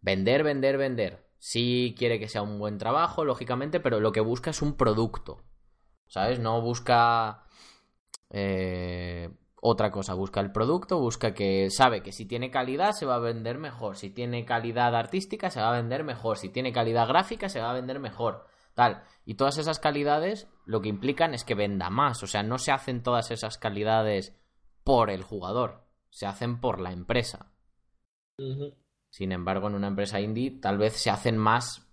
Vender, vender, vender. Sí quiere que sea un buen trabajo, lógicamente, pero lo que busca es un producto. ¿Sabes? No busca eh, otra cosa. Busca el producto, busca que sabe que si tiene calidad se va a vender mejor. Si tiene calidad artística se va a vender mejor. Si tiene calidad gráfica se va a vender mejor. Tal. Y todas esas calidades lo que implican es que venda más. O sea, no se hacen todas esas calidades por el jugador. Se hacen por la empresa. Sin embargo, en una empresa indie tal vez se hacen más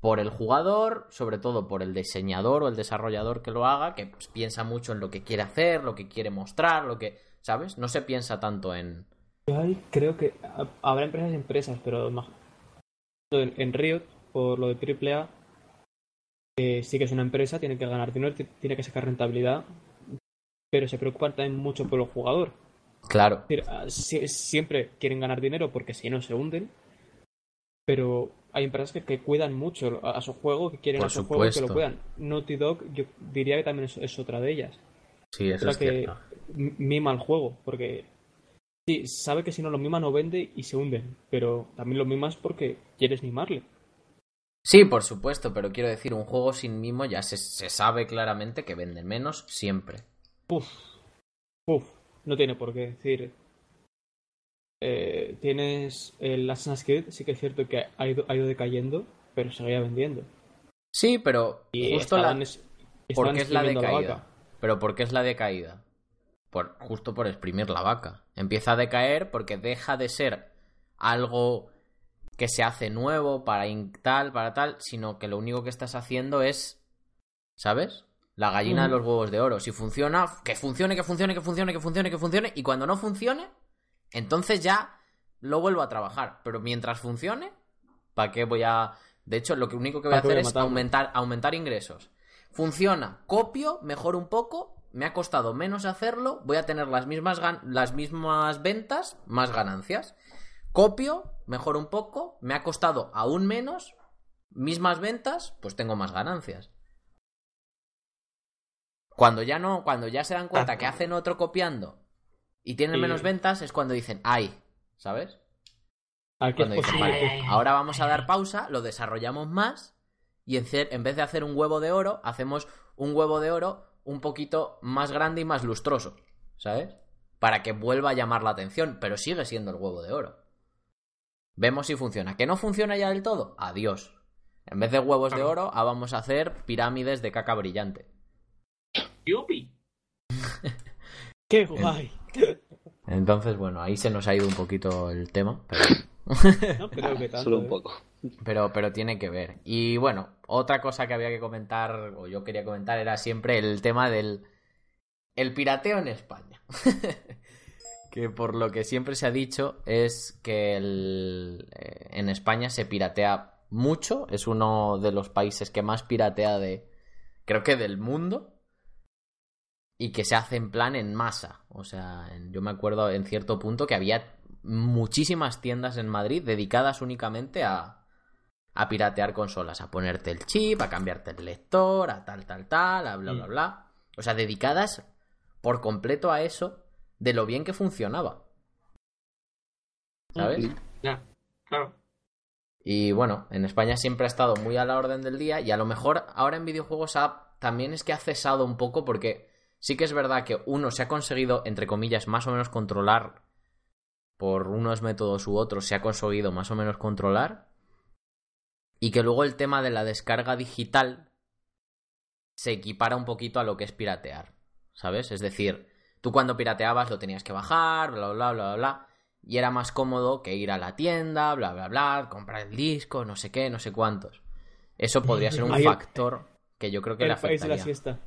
por el jugador, sobre todo por el diseñador o el desarrollador que lo haga, que pues, piensa mucho en lo que quiere hacer, lo que quiere mostrar, lo que, ¿sabes? No se piensa tanto en... Yo ahí creo que ha- habrá empresas y empresas, pero más- en, en Riot, por lo de AAA, eh, sí que es una empresa, tiene que ganar dinero, ti- tiene que sacar rentabilidad, pero se preocupan también mucho por el jugador. Claro, Es decir, ah, sie- siempre quieren ganar dinero porque si no se hunden, pero hay empresas que, que cuidan mucho a, a su juego, que quieren Por a su juego que lo cuidan. Naughty Dog, yo diría que también es, es otra de ellas. sí, eso la es que cierto. mima el juego, porque sí, sabe que si no lo mima no vende y se hunden, pero también lo mimas porque quieres mimarle. Sí, por supuesto, pero quiero decir, un juego sin mimo ya se, se sabe claramente que venden menos siempre. Uf, uf, no tiene por qué decir. Eh, tienes el Assassin's Creed, sí que es cierto que ha ido, ha ido decayendo, pero seguía vendiendo. Sí, pero Y justo la... estaban, ¿Por qué es la decaída? ¿Pero por qué es la decaída? Por, justo por exprimir la vaca. Empieza a decaer porque deja de ser algo que se hace nuevo para tal, para tal, sino que lo único que estás haciendo es, ¿sabes? La gallina de los huevos de oro. Si funciona, que funcione, que funcione, que funcione, que funcione, que funcione. Y cuando no funcione, entonces ya lo vuelvo a trabajar. Pero mientras funcione, ¿para qué voy a...? De hecho, lo único que voy a ¿Para qué voy hacer a es matarme? aumentar, aumentar ingresos. Funciona, copio, mejoro un poco, me ha costado menos hacerlo, voy a tener las mismas, las mismas ventas, más ganancias. Copio, mejoro un poco, me ha costado aún menos, mismas ventas, pues tengo más ganancias. Cuando ya no, cuando ya se dan cuenta que hacen otro copiando y tienen Sí. menos ventas, es cuando dicen, ay, ¿sabes? Cuando dicen, vale, ahora vamos a dar pausa, lo desarrollamos más y en vez de hacer un huevo de oro, hacemos un huevo de oro un poquito más grande y más lustroso, ¿sabes? Para que vuelva a llamar la atención, pero sigue siendo el huevo de oro. Vemos si funciona. ¿Que no funciona ya del todo? Adiós. En vez de huevos de oro, ah, vamos a hacer pirámides de caca brillante. Yupi. ¡Qué guay! Entonces, bueno, ahí se nos ha ido un poquito el tema. Pero... No creo que tanto. Solo un ¿eh? poco. Pero, pero tiene que ver. Y bueno, otra cosa que había que comentar, o yo quería comentar, era siempre el tema del el pirateo en España. que por lo que siempre se ha dicho es que el- eh, en España se piratea mucho. Es uno de los países que más piratea de. creo que del mundo. Y que se hace en plan en masa. O sea, yo me acuerdo en cierto punto que había muchísimas tiendas en Madrid dedicadas únicamente a, a piratear consolas, a ponerte el chip, a cambiarte el lector, a tal, tal, tal, a bla, bla, Mm. bla. O sea, dedicadas por completo a eso de lo bien que funcionaba. ¿Sabes? Ya, claro. Y bueno, en España siempre ha estado muy a la orden del día y a lo mejor ahora en videojuegos ha, también es que ha cesado un poco porque sí que es verdad que uno se ha conseguido, entre comillas, más o menos controlar por unos métodos u otros, se ha conseguido más o menos controlar y que luego el tema de la descarga digital se equipara un poquito a lo que es piratear, ¿sabes? Es decir, tú cuando pirateabas lo tenías que bajar, bla, bla, bla, bla, bla, y era más cómodo que ir a la tienda, bla, bla, bla, comprar el disco, no sé qué, no sé cuántos. Eso podría ser un factor que yo creo que le El país de la afectaría. siesta.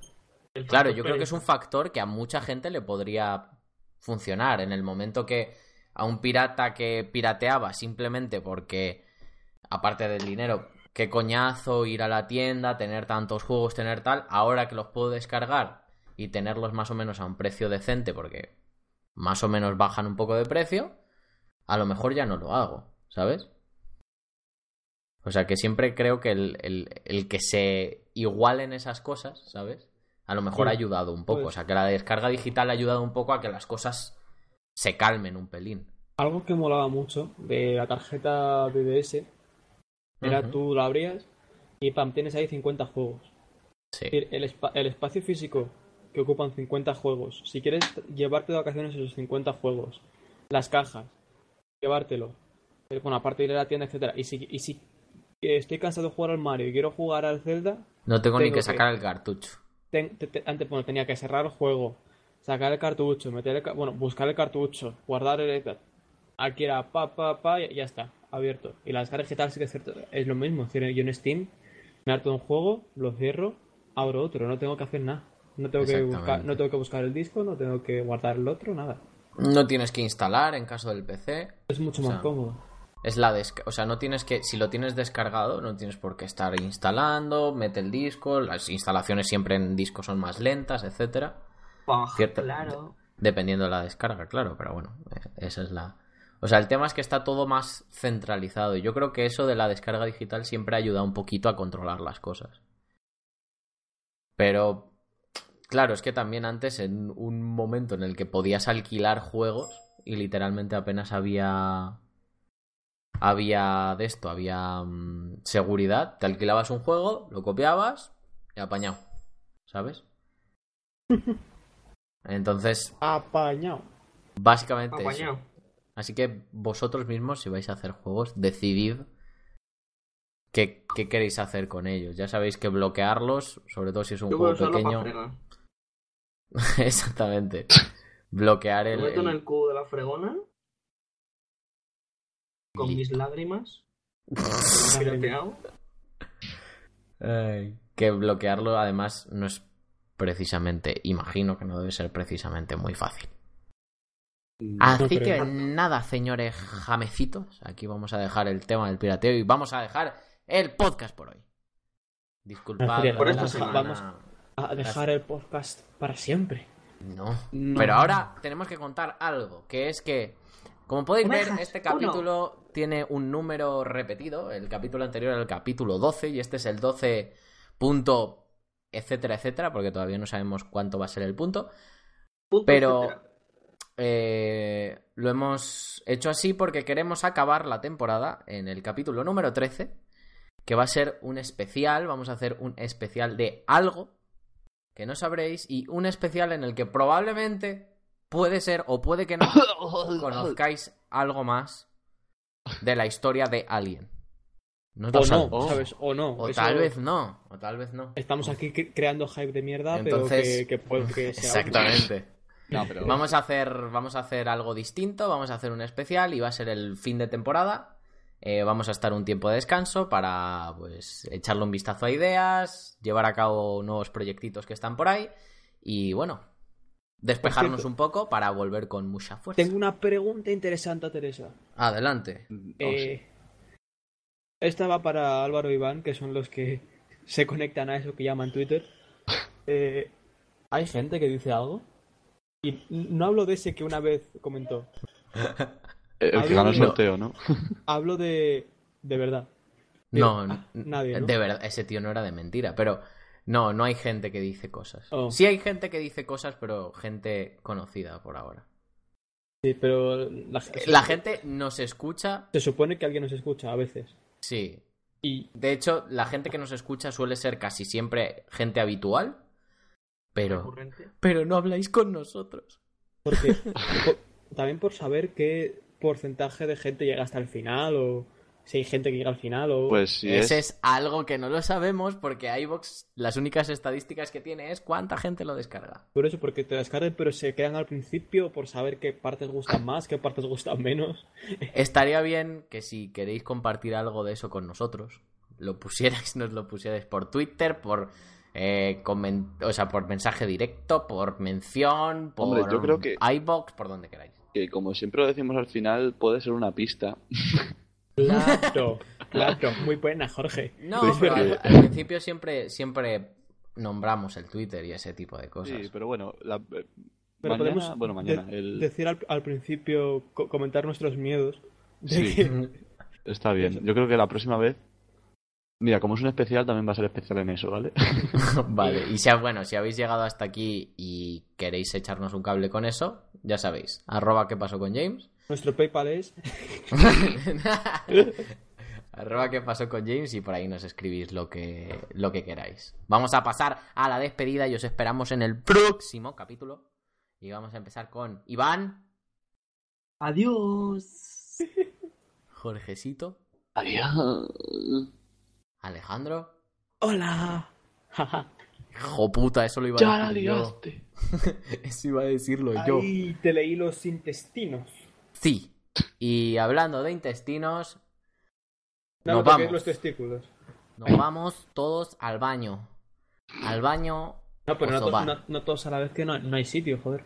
El Claro, yo creo que es un factor que a mucha gente le podría funcionar en el momento que a un pirata que pirateaba simplemente porque, aparte del dinero, qué coñazo ir a la tienda, tener tantos juegos, tener tal, ahora que los puedo descargar y tenerlos más o menos a un precio decente porque más o menos bajan un poco de precio, a lo mejor ya no lo hago, ¿sabes? O sea que siempre creo que el, el- el que se igualen esas cosas, ¿sabes? A lo mejor ha Sí, ayudado un poco. pues. O sea que la descarga digital ha ayudado un poco a que las cosas se calmen un pelín. Algo que molaba mucho de la tarjeta BBS era tú la abrías y pam, tienes ahí 50 juegos. Sí. Es decir, El, el espacio físico que ocupan 50 juegos. Si quieres llevarte de vacaciones esos 50 juegos, las cajas, llevártelo. Bueno, aparte de ir a la tienda, etcétera. Y si, y si estoy cansado de jugar al Mario y quiero jugar al Zelda, No tengo, ni tengo que que- sacar el cartucho. ten- te- te- antes bueno, tenía que cerrar el juego, sacar el cartucho, meter el, bueno, buscar el cartucho, guardar el aquí era pa pa pa y ya está, abierto. Y la descarga digital sí que es cierto, es lo mismo, es decir, yo en Steam me harto un juego, lo cierro, abro otro, no tengo que hacer nada. No tengo que buscar, no tengo que buscar el disco, no tengo que guardar el otro, nada. No tienes que instalar en caso del PC. Es mucho O más sea, cómodo. Es la desca- o sea, no tienes que, si lo tienes descargado, no tienes por qué estar instalando, mete el disco, las instalaciones siempre en disco son más lentas, etcétera. Claro. Dependiendo de la descarga, claro, pero bueno, eh, esa es la... O sea, el tema es que está todo más centralizado y yo creo que eso de la descarga digital siempre ayuda un poquito a controlar las cosas. Pero, claro, es que también antes en un momento en el que podías alquilar juegos y literalmente apenas había... Había de esto, había mm, seguridad, te alquilabas un juego, lo copiabas y apañado, ¿sabes? Entonces, Apañado. Básicamente eso. Apañado. Así que vosotros mismos, si vais a hacer juegos, decidid qué, qué queréis hacer con ellos. Ya sabéis que bloquearlos, sobre todo si es un Yo juego pequeño. Exactamente. Bloquear Me el. meto en el- cubo de la fregona con Listo. mis lágrimas. pirateado. Ay, que bloquearlo, además, no es precisamente. Imagino que no debe ser precisamente muy fácil. Así creo. que nada, señores jamecitos. Aquí vamos a dejar el tema del pirateo y vamos a dejar el podcast por hoy. Disculpad. Por esta semana. vamos a dejar el podcast para siempre. No. No. Pero ahora tenemos que contar algo, que es que, como podéis ver, este uno. capítulo tiene un número repetido. El capítulo anterior era el capítulo 12 y este es el 12 punto etcétera, etcétera, porque todavía no sabemos cuánto va a ser el punto. Punto, Pero eh, lo hemos hecho así porque queremos acabar la temporada en el capítulo número 13, que va a ser un especial. Vamos a hacer un especial de algo que no sabréis y un especial en el que probablemente puede ser o puede que no conozcáis algo más de la historia de. No lo O no. O no. O tal vez no, o tal vez no. Estamos aquí cre- creando hype de mierda, Entonces- pero que, que puede que sea. Exactamente. No, pero Vamos a hacer, vamos a hacer algo distinto, vamos a hacer un especial y va a ser el fin de temporada. Eh, vamos a estar un tiempo de descanso para pues echarle un vistazo a ideas, llevar a cabo nuevos proyectitos que están por ahí y bueno, despejarnos un poco para volver con mucha fuerza. Tengo una pregunta interesante a Teresa. Adelante. Oh, Eh, esta va para Álvaro e Iván, que son los que se conectan a eso que llaman Twitter. Eh, ¿Hay gente que dice algo? Y no hablo de ese que una vez comentó. el que hablo ganó el de- sorteo, ¿no? Hablo de. de verdad. No, nadie, ¿no? de verdad, ese tío no era de mentira, pero no, no hay gente que dice cosas. Oh. Sí hay gente que dice cosas, pero gente conocida por ahora. Sí, pero la, La gente nos escucha, se supone que alguien nos escucha a veces. sí. Y De hecho, la gente que nos escucha suele ser casi siempre gente habitual, pero, Recurrente. pero no habláis con nosotros. porque por- también por saber qué porcentaje de gente llega hasta el final o si hay gente que llega al final o Pues Ese es, es algo que no lo sabemos porque iVox las únicas estadísticas que tiene es cuánta gente lo descarga. por eso porque te descargan pero se quedan al principio por saber qué partes gustan más, qué partes gustan menos. Estaría bien que si queréis compartir algo de eso con nosotros, lo pusierais, nos lo pusierais por Twitter, por eh, comen- o sea, por mensaje directo, por mención, por Hombre, yo creo que- iVox, por donde queráis. Que como siempre lo decimos al final, puede ser una pista. Claro, claro, muy buena, Jorge. No, pero al, al principio siempre, siempre nombramos el Twitter y ese tipo de cosas. Sí, pero bueno, la, eh, Pero mañana, podemos bueno, mañana, de- el- decir al, al principio, co- comentar nuestros miedos. de Sí. que- está bien. Yo creo que la próxima vez, mira, como es un especial, también va a ser especial en eso, ¿vale? Vale, y si, bueno, si habéis llegado hasta aquí y queréis echarnos un cable con eso, ya sabéis, arroba qué pasó con James. nuestro PayPal es arroba qué pasó con James y por ahí nos escribís lo que, lo que queráis. Vamos a pasar a la despedida y os esperamos en el próximo capítulo. Y vamos a empezar con Iván, Adiós. Jorgecito, Adiós. Alejandro. Hola. Jaja. Hijo puta, eso lo iba Ya a la decir yo. liaste. Eso iba a decirlo yo. Ahí te leí los intestinos. Sí. Y hablando de intestinos, No, Nos vamos. los testículos. nos vamos todos al baño. Al baño. No, pero no, Oso to- va. no- no todos a la vez que no, no hay sitio, joder.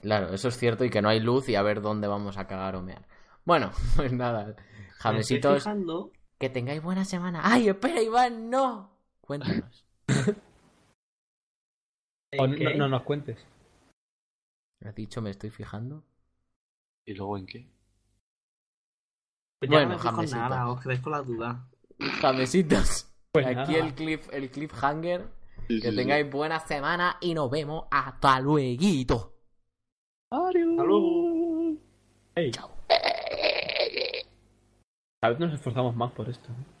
Claro, eso es cierto y que no hay luz y a ver dónde vamos a cagar o mear. Bueno, pues nada. Jamesitos, que tengáis buena semana. ¡Ay, espera, Iván! ¡No! Cuéntanos. No, nos cuentes. ¿Has dicho me estoy fijando? ¿Y luego en qué? Pues ya Bueno, no me fijo nada, os quedáis con la duda. Jamesitos. Pues Aquí nada. el cliff, el cliffhanger. Sí, Que sí, tengáis buena semana y nos vemos hasta luego. Adiós. Hasta luego. Ey. A veces nos esforzamos más por esto. ¿eh?